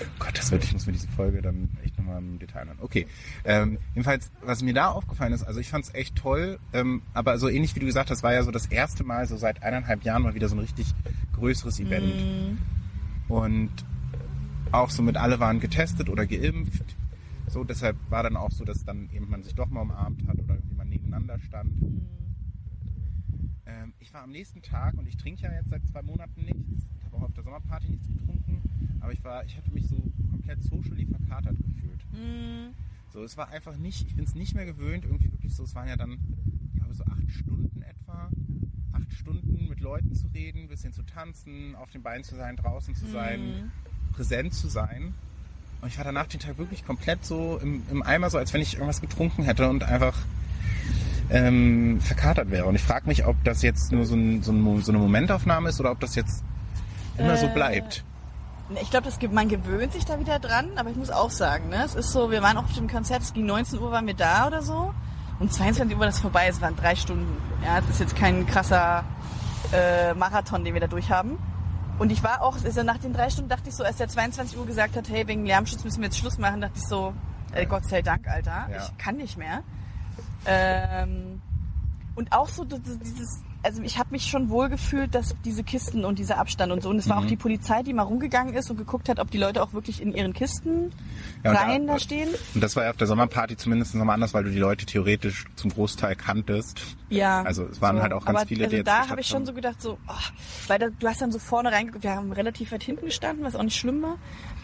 Oh Gott, das wird, ich muss mir diese Folge dann echt nochmal im Detail an. Okay. Ähm, jedenfalls, was mir da aufgefallen ist, also ich fand es echt toll, ähm, aber so ähnlich wie du gesagt hast, war ja so das erste Mal so seit eineinhalb Jahren mal wieder so ein richtig größeres Event. Mhm. Und auch so mit alle waren getestet oder geimpft. So, deshalb war dann auch so, dass dann eben man sich doch mal umarmt hat oder irgendwie man nebeneinander stand. Ähm, ich war am nächsten Tag und ich trinke ja jetzt seit zwei Monaten nichts. Ich habe auch auf der Sommerparty nichts getrunken. Aber ich war, ich hatte mich so komplett socially verkatert gefühlt. Mhm. So, es war einfach nicht, ich bin es nicht mehr gewöhnt, irgendwie wirklich so, es waren ja dann, ich glaube, so acht Stunden etwa. Acht Stunden mit Leuten zu reden, ein bisschen zu tanzen, auf den Beinen zu sein, draußen zu sein, präsent zu sein. Und ich war danach den Tag wirklich komplett so im, im Eimer, so als wenn ich irgendwas getrunken hätte und einfach ähm, verkatert wäre. Und ich frage mich, ob das jetzt nur so, ein, so, ein, so eine Momentaufnahme ist oder ob das jetzt immer so Äh, bleibt. Ich glaube, man gewöhnt sich da wieder dran, aber ich muss auch sagen, ne, es ist so, wir waren auch auf dem Konzert, es ging 19 Uhr waren wir da oder so und 22 Uhr war das vorbei, es waren drei Stunden. Ja, das ist jetzt kein krasser äh, Marathon, den wir da durchhaben. Und ich war auch, also nach den drei Stunden dachte ich so, als der 22 Uhr gesagt hat, hey, wegen Lärmschutz müssen wir jetzt Schluss machen, dachte ich so, äh, Gott sei Dank, Alter, Ja. ich kann nicht mehr. Ähm, und auch so dieses, also ich habe mich schon wohl gefühlt, dass diese Kisten und dieser Abstand und so. Und es war Mhm. auch die Polizei, die mal rumgegangen ist und geguckt hat, ob die Leute auch wirklich in ihren Kisten Ja, rein da- da stehen. Und das war ja auf der Sommerparty zumindest nochmal anders, weil du die Leute theoretisch zum Großteil kanntest. Ja. Also es waren halt auch ganz aber viele, die also jetzt da habe ich schon so gedacht, so, oh, weil da, du hast dann so vorne reingeguckt, wir haben relativ weit hinten gestanden, was auch nicht schlimm war.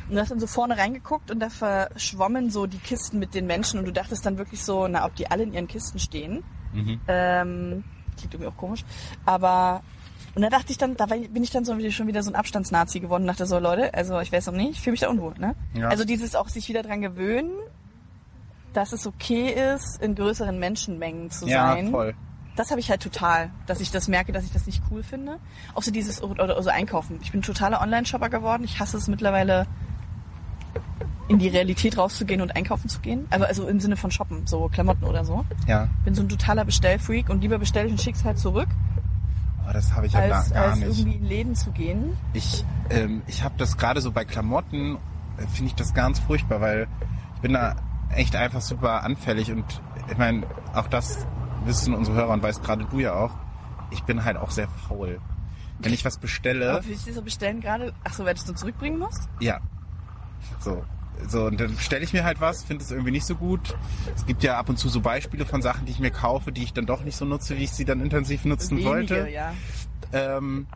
Und du hast dann so vorne reingeguckt und da verschwommen so die Kisten mit den Menschen und du dachtest dann wirklich so, na, ob die alle in ihren Kisten stehen. Mhm. Ähm, klingt irgendwie auch komisch. Aber und da dachte ich dann, da bin ich dann so schon wieder so ein Abstandsnazi geworden dachte so, Leute, also ich weiß noch nicht, ich fühle mich da unwohl. Ne? Ja. Also dieses auch sich wieder dran gewöhnen, dass es okay ist, in größeren Menschenmengen zu Ja, sein. voll. Das habe ich halt total, dass ich das merke, dass ich das nicht cool finde. Auch so dieses oder, oder so einkaufen. Ich bin totaler Online-Shopper geworden. Ich hasse es mittlerweile, in die Realität rauszugehen und einkaufen zu gehen. Also, also im Sinne von shoppen, so Klamotten oder so. Ja, Bin so ein totaler Bestellfreak und lieber bestelle ich und schick's halt zurück, aber das habe ich ja als, gar als nicht. irgendwie in Läden zu gehen. Ich, ähm, ich habe das gerade so bei Klamotten, äh, finde ich das ganz furchtbar, weil ich bin da echt einfach super anfällig und ich meine, auch das wissen unsere Hörer und weißt gerade du ja auch, ich bin halt auch sehr faul. Wenn ich was bestelle, Aber ich das so bestellen gerade? Ach so, weil du es dann zurückbringen musst? ja, so. So, und dann bestelle ich mir halt was, finde es irgendwie nicht so gut. Es gibt ja ab und zu so Beispiele von Sachen, die ich mir kaufe, die ich dann doch nicht so nutze, wie ich sie dann intensiv nutzen Wenige, wollte. ja. Ähm,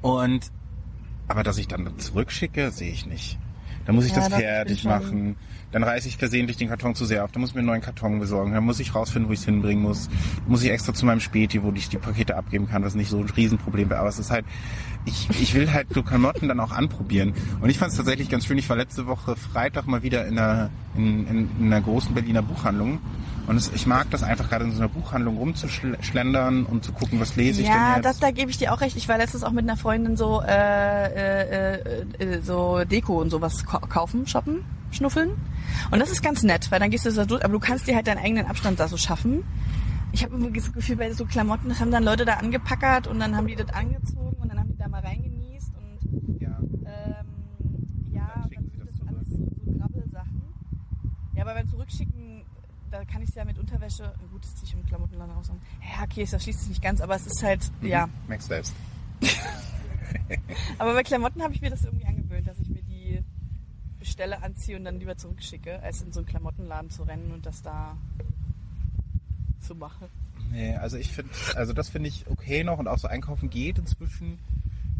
und aber dass ich dann zurückschicke, sehe ich nicht. Dann muss ich Ja, das bin fertig machen. Dann reiße ich versehentlich den Karton zu sehr auf. Dann muss ich mir einen neuen Karton besorgen. Dann muss ich rausfinden, wo ich es hinbringen muss. Dann muss ich extra zu meinem Späti, wo ich die Pakete abgeben kann, was nicht so ein Riesenproblem wäre. Aber es ist halt, ich, ich will halt so Klamotten dann auch anprobieren. Und ich fand es tatsächlich ganz schön. Ich war letzte Woche Freitag mal wieder in einer, in, in, in einer großen Berliner Buchhandlung. Und es, ich mag das einfach gerade in so einer Buchhandlung rumzuschlendern und zu gucken, was lese ich Ja, denn jetzt. das, da gebe ich dir auch recht. Ich war letztens auch mit einer Freundin so äh, äh, äh, äh, so Deko und sowas ka- kaufen, shoppen, schnuffeln. Und das ist ganz nett, weil dann gehst du da durch, aber du kannst dir halt deinen eigenen Abstand da so schaffen. Ich habe immer das Gefühl, bei so Klamotten, das haben dann Leute da angepackert und dann haben die das angezogen und dann haben die da mal reingenießt und ja. ähm, ja, Dann sind das alles so, so Grabbelsachen. Ja, aber beim Zurückschicken, da kann ich es ja mit Unterwäsche, gut, das ziehe ich im Klamottenladen raus. Ja, okay, das schließt sich nicht ganz, aber es ist halt, ja. Max selbst. Aber bei Klamotten habe ich mir das irgendwie angewöhnt, dass ich mir die bestelle, anziehe und dann lieber zurückschicke, als in so einen Klamottenladen zu rennen und das da zu machen. Nee, also ich finde, also das finde ich okay noch und auch so einkaufen geht inzwischen.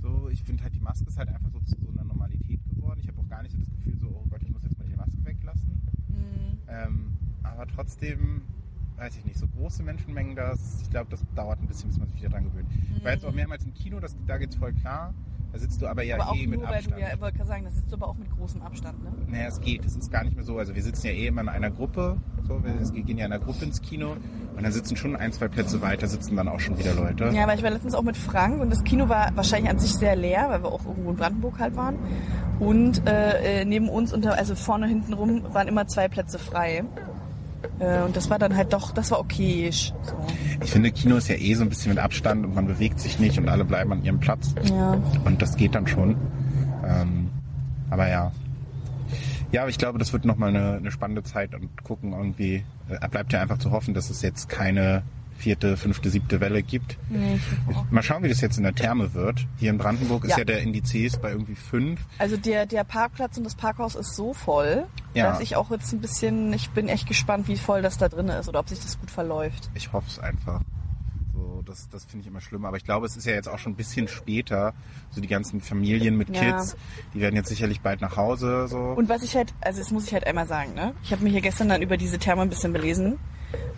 So, ich finde halt die Maske ist halt einfach so zu so einer Normalität geworden. Ich habe auch gar nicht so das Gefühl, so, oh Gott, ich muss jetzt mal die Maske weglassen. Mhm. Ähm, aber trotzdem, weiß ich nicht, so große Menschenmengen, das, ich glaube, das dauert ein bisschen, bis man sich wieder dran gewöhnt. Ich war jetzt auch mehrmals im Kino, das, da geht's voll klar. Da sitzt du aber ja aber eh mit nur, weil Abstand. du ja, wollte gerade sagen, das sitzt du aber auch mit großem Abstand, ne? Naja, es geht. Es ist gar nicht mehr so. Also wir sitzen ja eh immer in einer Gruppe. So, wir gehen ja in einer Gruppe ins Kino. Und dann sitzen schon ein, zwei Plätze weiter, sitzen dann auch schon wieder Leute. Ja, aber ich war letztens auch mit Frank und das Kino war wahrscheinlich an sich sehr leer, weil wir auch irgendwo in Brandenburg halt waren. Und äh, äh, neben uns, unter, also vorne hinten rum, waren immer zwei Plätze frei. Äh, und das war dann halt doch, das war okay. So. Ich finde, Kino ist ja eh so ein bisschen mit Abstand und man bewegt sich nicht und alle bleiben an ihrem Platz. Ja. Und das geht dann schon. Ähm, aber ja. Ja, aber ich glaube, das wird nochmal eine, eine spannende Zeit und gucken irgendwie. Äh, bleibt ja einfach zu hoffen, dass es jetzt keine vierte, fünfte, siebte Welle gibt. Nee. Mal schauen, wie das jetzt in der Therme wird. Hier in Brandenburg ist Ja. ja der Indices bei irgendwie fünf. Also der, der Parkplatz und das Parkhaus ist so voll, Ja. dass ich auch jetzt ein bisschen, ich bin echt gespannt, wie voll das da drin ist oder ob sich das gut verläuft. Ich hoffe es einfach. So, das, das finde ich immer schlimm. Aber ich glaube, es ist ja jetzt auch schon ein bisschen später. So die ganzen Familien mit Ja. Kids, die werden jetzt sicherlich bald nach Hause. So. Und was ich halt, also das muss ich halt einmal sagen, ne? Ich habe mir hier gestern dann über diese Therme ein bisschen belesen.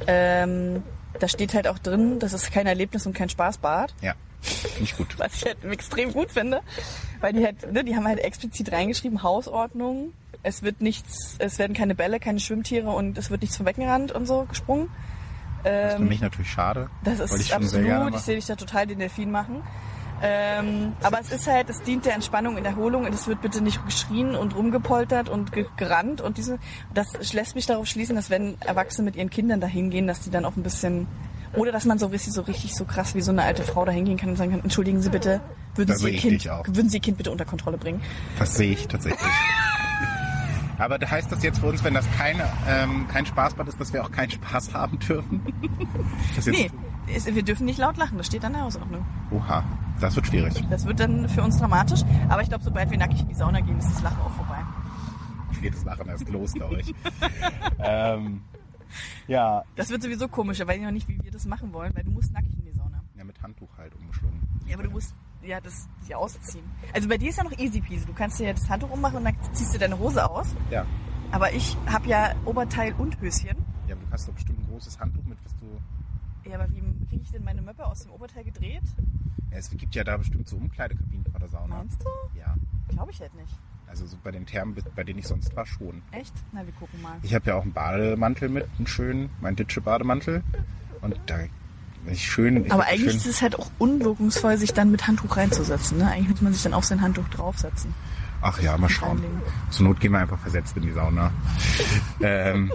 Ähm, da steht halt auch drin, das ist kein Erlebnis und kein Spaßbad. ja, finde ich gut. Was ich halt extrem gut finde. Weil die halt, ne, die haben halt explizit reingeschrieben, Hausordnung. Es wird nichts, es werden keine Bälle, keine Schwimmtiere und es wird nichts vom Beckenrand und so gesprungen. Das ist für Ähm, mich natürlich schade. Das ist absolut, ich sehe dich da total den Delfin machen. Ähm, aber es ist halt, es dient der Entspannung und Erholung und es wird bitte nicht geschrien und rumgepoltert und ge gerannt und diese, das lässt mich darauf schließen, dass wenn Erwachsene mit ihren Kindern da hingehen, dass die dann auch ein bisschen, oder dass man so richtig, so richtig so krass wie so eine alte Frau da hingehen kann und sagen kann, entschuldigen Sie bitte, würden Da Sie Ihr Kind, würden Sie Ihr Kind bitte unter Kontrolle bringen? Das sehe ich tatsächlich. Aber heißt das jetzt für uns, wenn das keine, ähm, kein Spaßbad ist, dass wir auch keinen Spaß haben dürfen? Das Nee, wir dürfen nicht laut lachen, das steht dann in der Hausordnung. Oha, das wird schwierig. Das wird dann für uns dramatisch, aber ich glaube, sobald wir nackig in die Sauna gehen, ist das Lachen auch vorbei. Geht das Lachen erst los, glaube ich. ähm, ja, Das wird sowieso komisch, da weiß ich noch nicht, wie wir das machen wollen, weil du musst nackig in die Sauna. ja, mit Handtuch halt umgeschlungen. Ja, aber du musst ja das dir ausziehen. Also bei dir ist ja noch easy peasy. Du kannst dir ja das Handtuch ummachen und dann ziehst du deine Hose aus. Ja. Aber ich habe ja Oberteil und Höschen. Ja, aber du hast doch bestimmt ein großes Handtuch mit, was. Ja, aber wie kriege ich denn meine Möppe aus dem Oberteil gedreht? Ja, es gibt ja da bestimmt so Umkleidekabinen vor der Sauna. Meinst du? Ja. Glaube ich halt nicht. Also so bei den Thermen, bei denen ich sonst war, schon. Echt? Na, wir gucken mal. Ich habe ja auch einen Bademantel mit, einen schönen, meinen Ditsche-Bademantel. Und da ich schön. Ich Aber eigentlich schön, ist es halt auch unwirkungsvoll, sich dann mit Handtuch reinzusetzen. Ne? Eigentlich muss man sich dann auf sein Handtuch draufsetzen. Ach ja, mal schauen. Zur Not gehen wir einfach versetzt in die Sauna. ähm,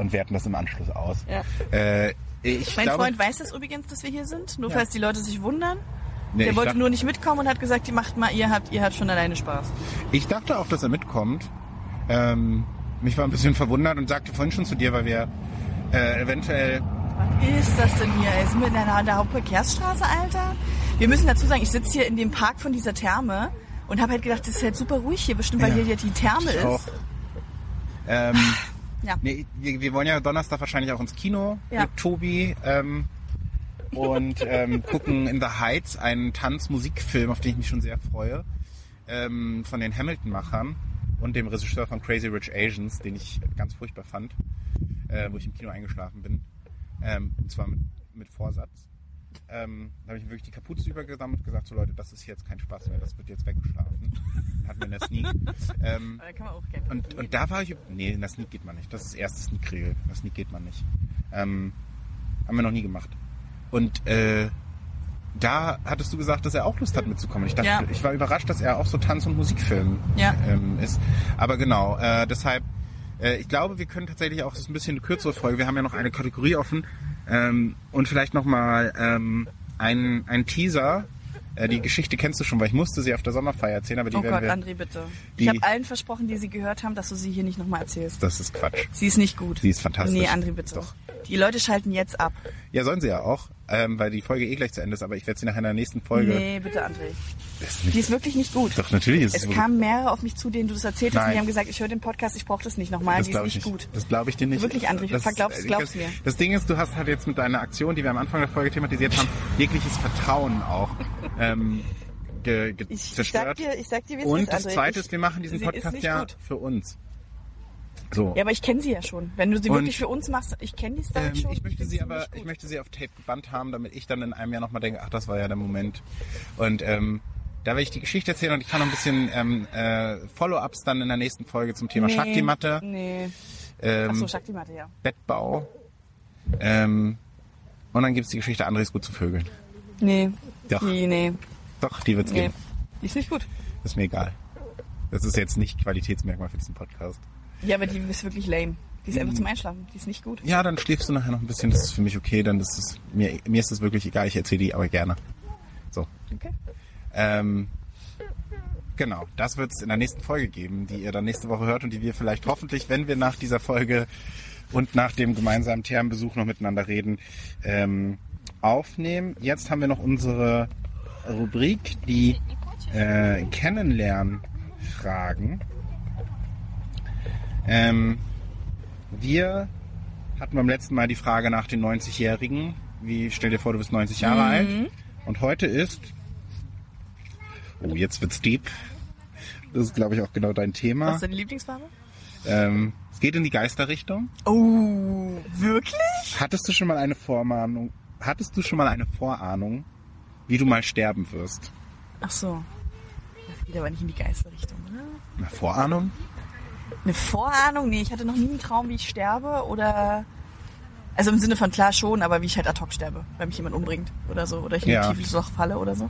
und werten das im Anschluss aus. Ja. Äh, ich Mein glaube, Freund weiß das übrigens, dass wir hier sind, nur Ja. falls die Leute sich wundern. nee, Der wollte dachte, nur nicht mitkommen und hat gesagt, ihr macht mal, ihr habt, ihr habt schon alleine Spaß. ich dachte auch, dass er mitkommt. Ähm, mich war ein bisschen verwundert und sagte vorhin schon zu dir, weil wir äh, eventuell Was ist das denn hier? Sind wir in der, der Hauptverkehrsstraße, Alter? Wir müssen dazu sagen, ich sitze hier in dem Park von dieser Therme und habe halt gedacht, das ist halt super ruhig hier, bestimmt, weil Ja. hier ja die Therme ist. Ähm, Ja. nee, wir, wir wollen ja Donnerstag wahrscheinlich auch ins Kino Ja. mit Tobi ähm, und ähm, gucken in The Heights einen Tanzmusikfilm, auf den ich mich schon sehr freue, ähm, von den Hamilton-Machern und dem Regisseur von Crazy Rich Asians, den ich ganz furchtbar fand, äh, wo ich im Kino eingeschlafen bin. Ähm, und zwar mit, mit Vorsatz. Ähm, da habe ich mir wirklich die Kapuze übergesammelt und gesagt, so Leute, das ist jetzt kein Spaß mehr, das wird jetzt weggeschlafen. Hatten wir in der Sneak. Ähm, da kann man auch gerne und, und da war ich, nee, in der Sneak geht man nicht. Das ist das erste Sneak-Regel. In der Sneak geht man nicht. Ähm, haben wir noch nie gemacht. Und äh, da hattest du gesagt, dass er auch Lust hat mitzukommen. Ich dachte, Ja. ich war überrascht, dass er auch so Tanz- und Musikfilm Ja. ähm, ist. Aber genau, äh, deshalb, äh, ich glaube, wir können tatsächlich auch, das ist ein bisschen eine kürzere Folge, wir haben ja noch eine Kategorie offen ähm, und vielleicht nochmal ähm, ein, ein Teaser. Äh, die Geschichte kennst du schon, weil ich musste sie auf der Sommerfeier erzählen, aber die Oh werden Gott, wir... André, bitte. die- Ich habe allen versprochen, die sie gehört haben, dass du sie hier nicht nochmal erzählst. Das ist Quatsch. Sie ist nicht gut. Sie ist fantastisch. Nee, André, bitte. Doch. Die Leute schalten jetzt ab. Ja, sollen sie ja auch, ähm, weil die Folge eh gleich zu Ende ist, aber ich werde sie nachher in der nächsten Folge. Nee, bitte, André. Ist nicht, Die ist wirklich nicht gut. doch, natürlich ist Es es kamen mehrere auf mich zu, denen du das erzählt hast, und die haben gesagt, ich höre den Podcast, ich brauche das nicht nochmal, das die ist nicht ich nicht. gut. Das glaube ich dir nicht. Wirklich, André, das, glaub's- äh, glaub's das, mir. Das Ding ist, du hast halt jetzt mit deiner Aktion, die wir am Anfang der Folge thematisiert haben, jegliches Vertrauen auch ähm, ge, ge Ich, zerstört. sag dir, ich sag dir, wie es Und ist, das. Zweite ist, wir machen diesen Podcast ja gut. für uns. So. Ja, aber ich kenne sie ja schon. Wenn du sie Und- wirklich für uns machst, ich kenne die Story Ähm, schon. ich möchte sie aber, ich möchte sie auf Tape gebannt haben, damit ich dann in einem Jahr nochmal denke, ach, das war ja der Moment. Und ähm, da werde ich die Geschichte erzählen und ich kann noch ein bisschen ähm, äh, Follow-ups dann in der nächsten Folge zum Thema nee, Shakti-Matte, Nee. ähm, Achso, Shakti-Matte, ja. Bettbau. Ähm, und dann gibt's die Geschichte André ist gut zu Vögeln. Nee. Doch. Die, nee. Doch, die wird's Nee. geben. Die ist nicht gut. Ist mir egal. Das ist jetzt nicht Qualitätsmerkmal für diesen Podcast. Ja, aber die ist wirklich lame. Die ist Mhm. einfach zum Einschlafen. Die ist nicht gut. Ja, dann schläfst du nachher noch ein bisschen. Das ist für mich okay. Dann ist es mir mir ist es wirklich egal. Ich erzähle die aber gerne. So. Okay. Ähm, Genau, das wird es in der nächsten Folge geben, die ihr dann nächste Woche hört und die wir vielleicht hoffentlich, wenn wir nach dieser Folge und nach dem gemeinsamen Thermenbesuch noch miteinander reden, ähm, aufnehmen. Jetzt haben wir noch unsere Rubrik, die äh, Kennenlernfragen. Ähm, wir hatten beim letzten Mal die Frage nach den 90-Jährigen. Wie stell dir vor, du bist 90 Jahre alt und heute ist Oh, jetzt wird's deep. Das ist, glaube ich, auch genau dein Was Thema. ist deine Lieblingsfarbe? Ähm, es geht in die Geisterrichtung. Oh, wirklich? Hattest du schon mal eine Vormahnung? Hattest du schon mal eine Vorahnung, wie du mal sterben wirst? Ach so. Das geht aber nicht in die Geisterrichtung, oder? Eine Vorahnung? Eine Vorahnung? Nee, ich hatte noch nie einen Traum, wie ich sterbe oder... Also im Sinne von klar schon, aber wie ich halt ad hoc sterbe, weil mich jemand umbringt oder so. Oder ich in Ja. ein tiefes Loch falle oder so.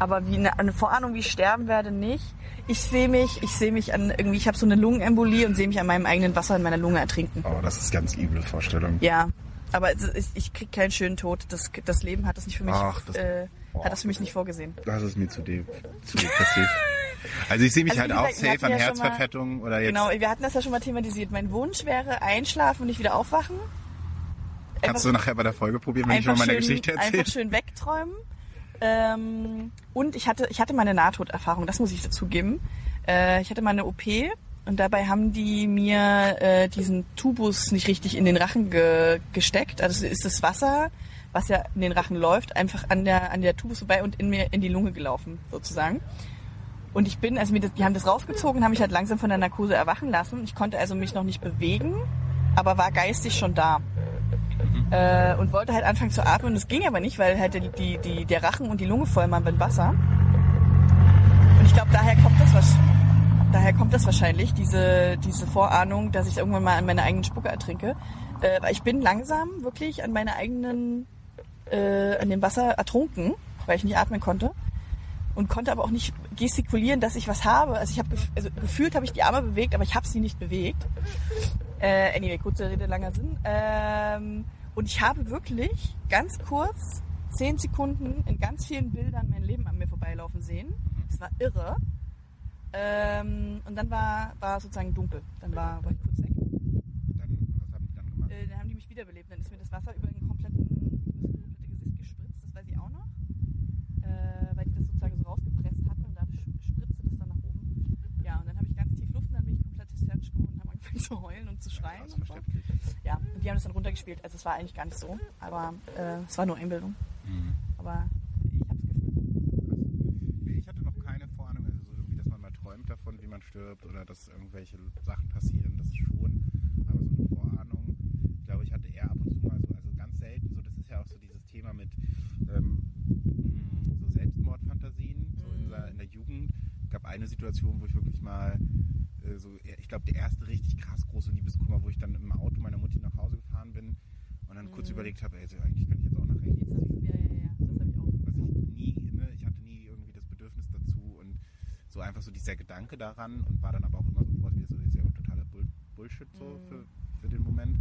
Aber wie eine, eine Vorahnung, wie ich sterben werde, nicht. Ich sehe mich, ich sehe mich an irgendwie, ich habe so eine Lungenembolie und sehe mich an meinem eigenen Wasser in meiner Lunge ertrinken. Oh, das ist ganz üble Vorstellung. Ja, aber ist, ich krieg keinen schönen Tod. Das, das Leben hat das nicht für mich, Ach, das- äh, oh, hat das für mich nicht vorgesehen. Das ist mir zu, de zu depressiv. Also ich sehe mich Also halt auch gesagt, wir safe an ja schon mal- Herzverfettung oder jetzt. Genau, wir hatten das ja schon mal thematisiert. Mein Wunsch wäre einschlafen und nicht wieder aufwachen. Kannst du nachher bei der Folge probieren, wenn ich einfach mal meine schön, Geschichte erzähle? einfach schön wegträumen. Ähm, und ich hatte, ich hatte mal eine Nahtoderfahrung, das muss ich dazugeben. Äh, ich hatte mal eine OP und dabei haben die mir äh, diesen Tubus nicht richtig in den Rachen ge gesteckt. Also ist das Wasser, was ja in den Rachen läuft, einfach an der, an der Tubus vorbei und in mir in die Lunge gelaufen, sozusagen. Und ich bin, also die haben das rausgezogen, haben mich halt langsam von der Narkose erwachen lassen. Ich konnte also mich noch nicht bewegen, aber war geistig schon da äh, und wollte halt anfangen zu atmen. Das ging aber nicht, weil halt die, die, die, der Rachen und die Lunge voll waren mit Wasser. Und ich glaube, daher kommt das was. Daher kommt das wahrscheinlich, diese, diese Vorahnung, dass ich irgendwann mal an meiner eigenen Spucke ertrinke. Äh, ich bin langsam wirklich an meiner eigenen, äh, an dem Wasser ertrunken, weil ich nicht atmen konnte. Und konnte aber auch nicht gestikulieren, dass ich was habe. Also ich habe gef also gefühlt habe ich die Arme bewegt, aber ich habe sie nicht bewegt. Äh, anyway, kurze Rede, langer Sinn. Ähm, und ich habe wirklich ganz kurz, zehn Sekunden, in ganz vielen Bildern mein Leben an mir vorbeilaufen sehen. Es war irre. Ähm, und dann war, war sozusagen dunkel. Dann war, war ich kurz weg. Dann, was haben die dann gemacht? Äh, dann haben die mich wiederbelebt. Dann ist mir das Wasser über den kompletten, über das komplette Gesicht gespritzt. Das weiß ich auch noch. Äh, weil die das sozusagen so rausgepresst hatten und dadurch spritzte das dann nach oben. Ja, und dann habe ich ganz tief Luft und dann bin ich komplett hysterisch geworden und habe angefangen zu heulen und zu schreien. Das und so. Ja, und die haben das dann runtergespielt. Also es war eigentlich gar nicht so, aber äh, es war nur Einbildung. Mhm. Aber ich habe es gefühlt. Ich hatte noch keine Vorahnung, also so irgendwie, dass man mal träumt davon, wie man stirbt oder dass irgendwelche Sachen passieren, das schon. Aber so eine Vorahnung, glaube ich, hatte eher ab und zu mal so, also ganz selten, so das ist ja auch so dieses Thema mit ähm, so Selbstmordfantasien, so in der, in der Jugend. gab eine Situation, wo ich wirklich mal so, ich glaube, der erste richtig krass große Liebeskummer, wo ich dann im Auto meiner Mutti nach Hause gefahren bin und dann kurz überlegt habe, ey, also eigentlich könnte ich jetzt auch nach rechts du, ja, ja, ja, das habe ich auch. was ich nie, ne, ich hatte nie irgendwie das Bedürfnis dazu und so einfach so dieser Gedanke daran und war dann aber auch immer sofort wieder so, ja totaler Bull Bullshit so für, für den Moment.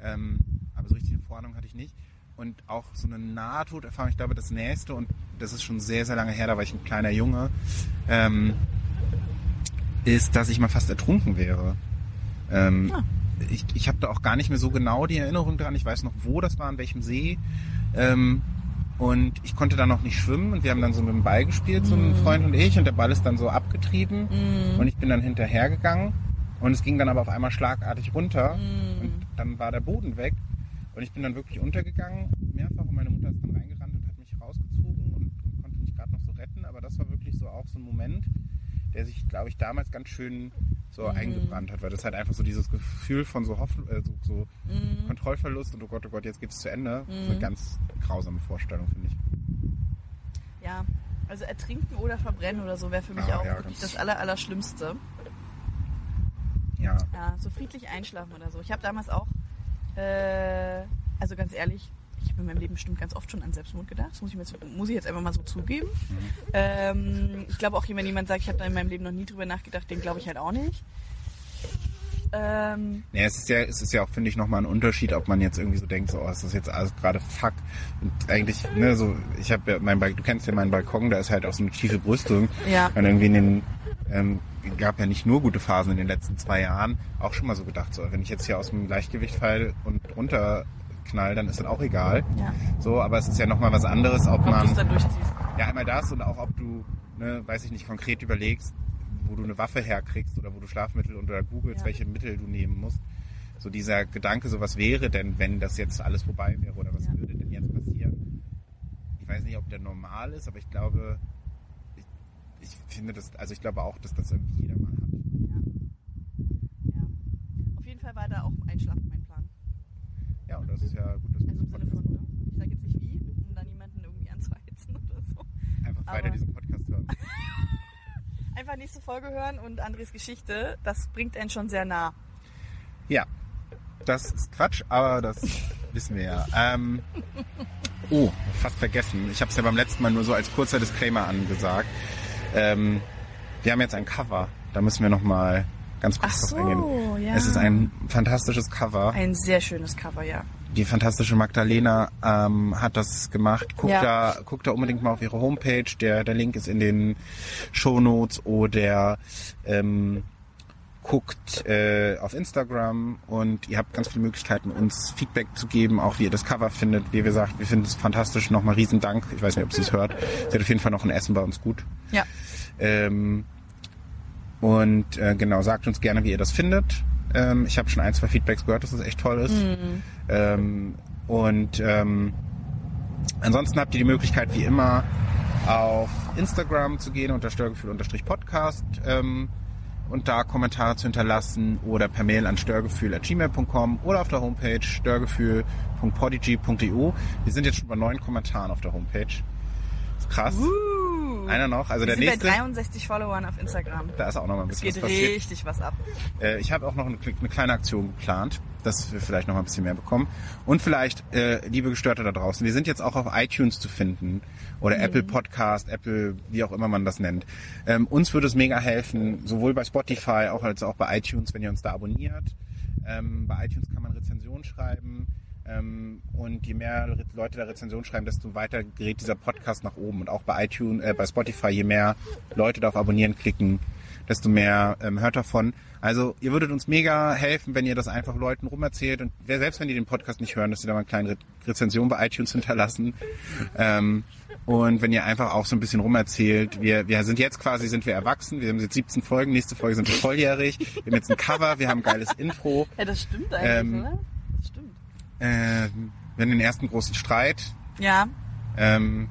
Ähm, aber so richtig eine Vorahnung hatte ich nicht. Und auch so eine Nahtoderfahrung, ich glaube, das nächste, und das ist schon sehr, sehr lange her, da war ich ein kleiner Junge, ähm, ist, dass ich mal fast ertrunken wäre. Ähm, Ah. Ich, ich habe da auch gar nicht mehr so genau die Erinnerung dran. Ich weiß noch, wo das war, an welchem See. Ähm, und ich konnte da noch nicht schwimmen und wir haben dann so mit dem Ball gespielt, so ein Freund und ich, und der Ball ist dann so abgetrieben und ich bin dann hinterhergegangen und es ging dann aber auf einmal schlagartig runter und dann war der Boden weg und ich bin dann wirklich untergegangen, mehrfach und meine Mutter ist dann reingerannt und hat mich rausgezogen und, und konnte mich gerade noch so retten, aber das war wirklich so auch so ein Moment, der sich, glaube ich, damals ganz schön so eingebrannt hat, weil das halt einfach so dieses Gefühl von so, Hoffen, äh, so, so Kontrollverlust und oh Gott, oh Gott, jetzt geht's zu Ende. So eine ganz grausame Vorstellung, finde ich. Ja, also ertrinken oder verbrennen oder so wäre für mich Ah, auch ja, wirklich das aller, Allerschlimmste. Ja. Ja, so friedlich einschlafen oder so. Ich habe damals auch, äh, also ganz ehrlich, ich habe in meinem Leben bestimmt ganz oft schon an Selbstmord gedacht. Das muss ich, jetzt, muss ich jetzt einfach mal so zugeben. Ähm, ich glaube auch, wenn jemand sagt, ich habe da in meinem Leben noch nie drüber nachgedacht, den glaube ich halt auch nicht. Ähm, Ja, es ist ja, es ist ja auch, finde ich, nochmal ein Unterschied, ob man jetzt irgendwie so denkt, so, oh, ist das jetzt alles gerade fuck. Und eigentlich, ne, so, ich habe ja mein Balkon, du kennst ja meinen Balkon, da ist halt auch so eine tiefe Brüstung. Ja. Und irgendwie in den ähm, gab ja nicht nur gute Phasen in den letzten zwei Jahren, auch schon mal so gedacht, so, wenn ich jetzt hier aus dem Gleichgewicht fall und runterknall, dann ist das auch egal. Ja. So, aber es ist ja nochmal was anderes, ob Ob man, dann durchziehst. ja einmal das und auch ob du, ne, weiß ich nicht, konkret überlegst, wo du eine Waffe herkriegst oder wo du Schlafmittel und oder googelst, Ja. welche Mittel du nehmen musst. So dieser Gedanke, so was wäre denn, wenn das jetzt alles vorbei wäre oder was Ja. würde denn jetzt passieren? Ich weiß nicht, ob der normal ist, aber ich glaube, ich, ich finde das, also ich glaube auch, dass das irgendwie jeder mal hat. Ja. ja. Auf jeden Fall war da auch Einschlafen mein Plan. Ja, und das ist ja gut, dass wir Also im Sinne von, ne? Ich sage jetzt nicht wie, um da niemanden irgendwie anzuheizen oder so. einfach weiter aber- diesen Podcast hören. Einfach nächste Folge hören und Andres Geschichte, das bringt einen schon sehr nah. Ja, das ist Quatsch, aber das wissen wir ja. Ähm, oh, fast vergessen. Ich habe es ja beim letzten Mal nur so als kurzer Disclaimer angesagt. Ähm, wir haben jetzt ein Cover. Da müssen wir noch mal ganz kurz Ach so, eingehen. ja. Es ist ein fantastisches Cover. Ein sehr schönes Cover, ja. Die fantastische Magdalena ähm, hat das gemacht. Guckt, Ja. da, guckt da unbedingt mal auf ihre Homepage. Der, der Link ist in den Shownotes oder ähm, guckt äh, auf Instagram und ihr habt ganz viele Möglichkeiten, uns Feedback zu geben, auch wie ihr das Cover findet. Wie gesagt, wir finden es fantastisch. Nochmal riesen Dank. Ich weiß nicht, ob sie es hört. Sie hat auf jeden Fall noch ein Essen bei uns gut. Ja. Ähm, und äh, genau, sagt uns gerne, wie ihr das findet. Ähm, ich habe schon ein, zwei Feedbacks gehört, dass es echt toll ist. Ähm, und ähm, ansonsten habt ihr die Möglichkeit, wie immer, auf Instagram zu gehen unter störgefühl-podcast ähm, und da Kommentare zu hinterlassen oder per Mail an störgefühl.gmail.com oder auf der Homepage störgefühl.podigy.eu. Wir sind jetzt schon bei neun Kommentaren auf der Homepage. ist krass. Uh, Einer noch, also wir der sind nächste. bei 63 Followern auf Instagram. Da ist auch noch mal ein Es bisschen geht was passiert. richtig was ab. Äh, ich habe auch noch eine, eine kleine Aktion geplant, dass wir vielleicht noch mal ein bisschen mehr bekommen. Und vielleicht, äh, liebe Gestörte da draußen, wir sind jetzt auch auf iTunes zu finden oder Apple Podcast, Apple, wie auch immer man das nennt. Ähm, uns würde es mega helfen, sowohl bei Spotify auch als auch bei iTunes, wenn ihr uns da abonniert. Ähm, bei iTunes kann man Rezensionen schreiben. Ähm, und je mehr Leute da Rezension schreiben, desto weiter gerät dieser Podcast nach oben. Und auch bei iTunes, äh, bei Spotify, je mehr Leute da auf Abonnieren klicken, desto mehr ähm, hört davon. Also ihr würdet uns mega helfen, wenn ihr das einfach Leuten rumerzählt und wer, selbst wenn die den Podcast nicht hören, dass sie da mal eine kleine Re Rezension bei iTunes hinterlassen. Ähm, und wenn ihr einfach auch so ein bisschen rumerzählt, wir, wir sind jetzt quasi, sind wir erwachsen, wir haben jetzt 17 Folgen, nächste Folge sind wir volljährig, wir haben jetzt ein Cover, wir haben ein geiles Intro, Ja, das stimmt eigentlich, Ähm, oder? Ähm, wir haben den ersten großen Streit, Ja, ähm,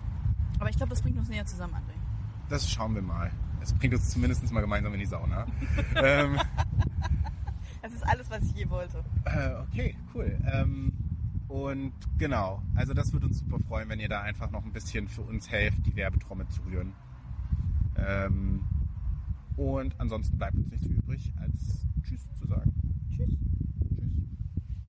aber ich glaube, das bringt uns näher zusammen, André. das schauen wir mal. Es bringt uns zumindest mal gemeinsam in die Sauna. ähm, Das ist alles, was ich je wollte. Äh, okay, cool. Ähm, und genau, also das würde uns super freuen, wenn ihr da einfach noch ein bisschen für uns helft, die Werbetrommel zu rühren. Ähm, und ansonsten bleibt uns nichts übrig, als Tschüss zu sagen. Tschüss.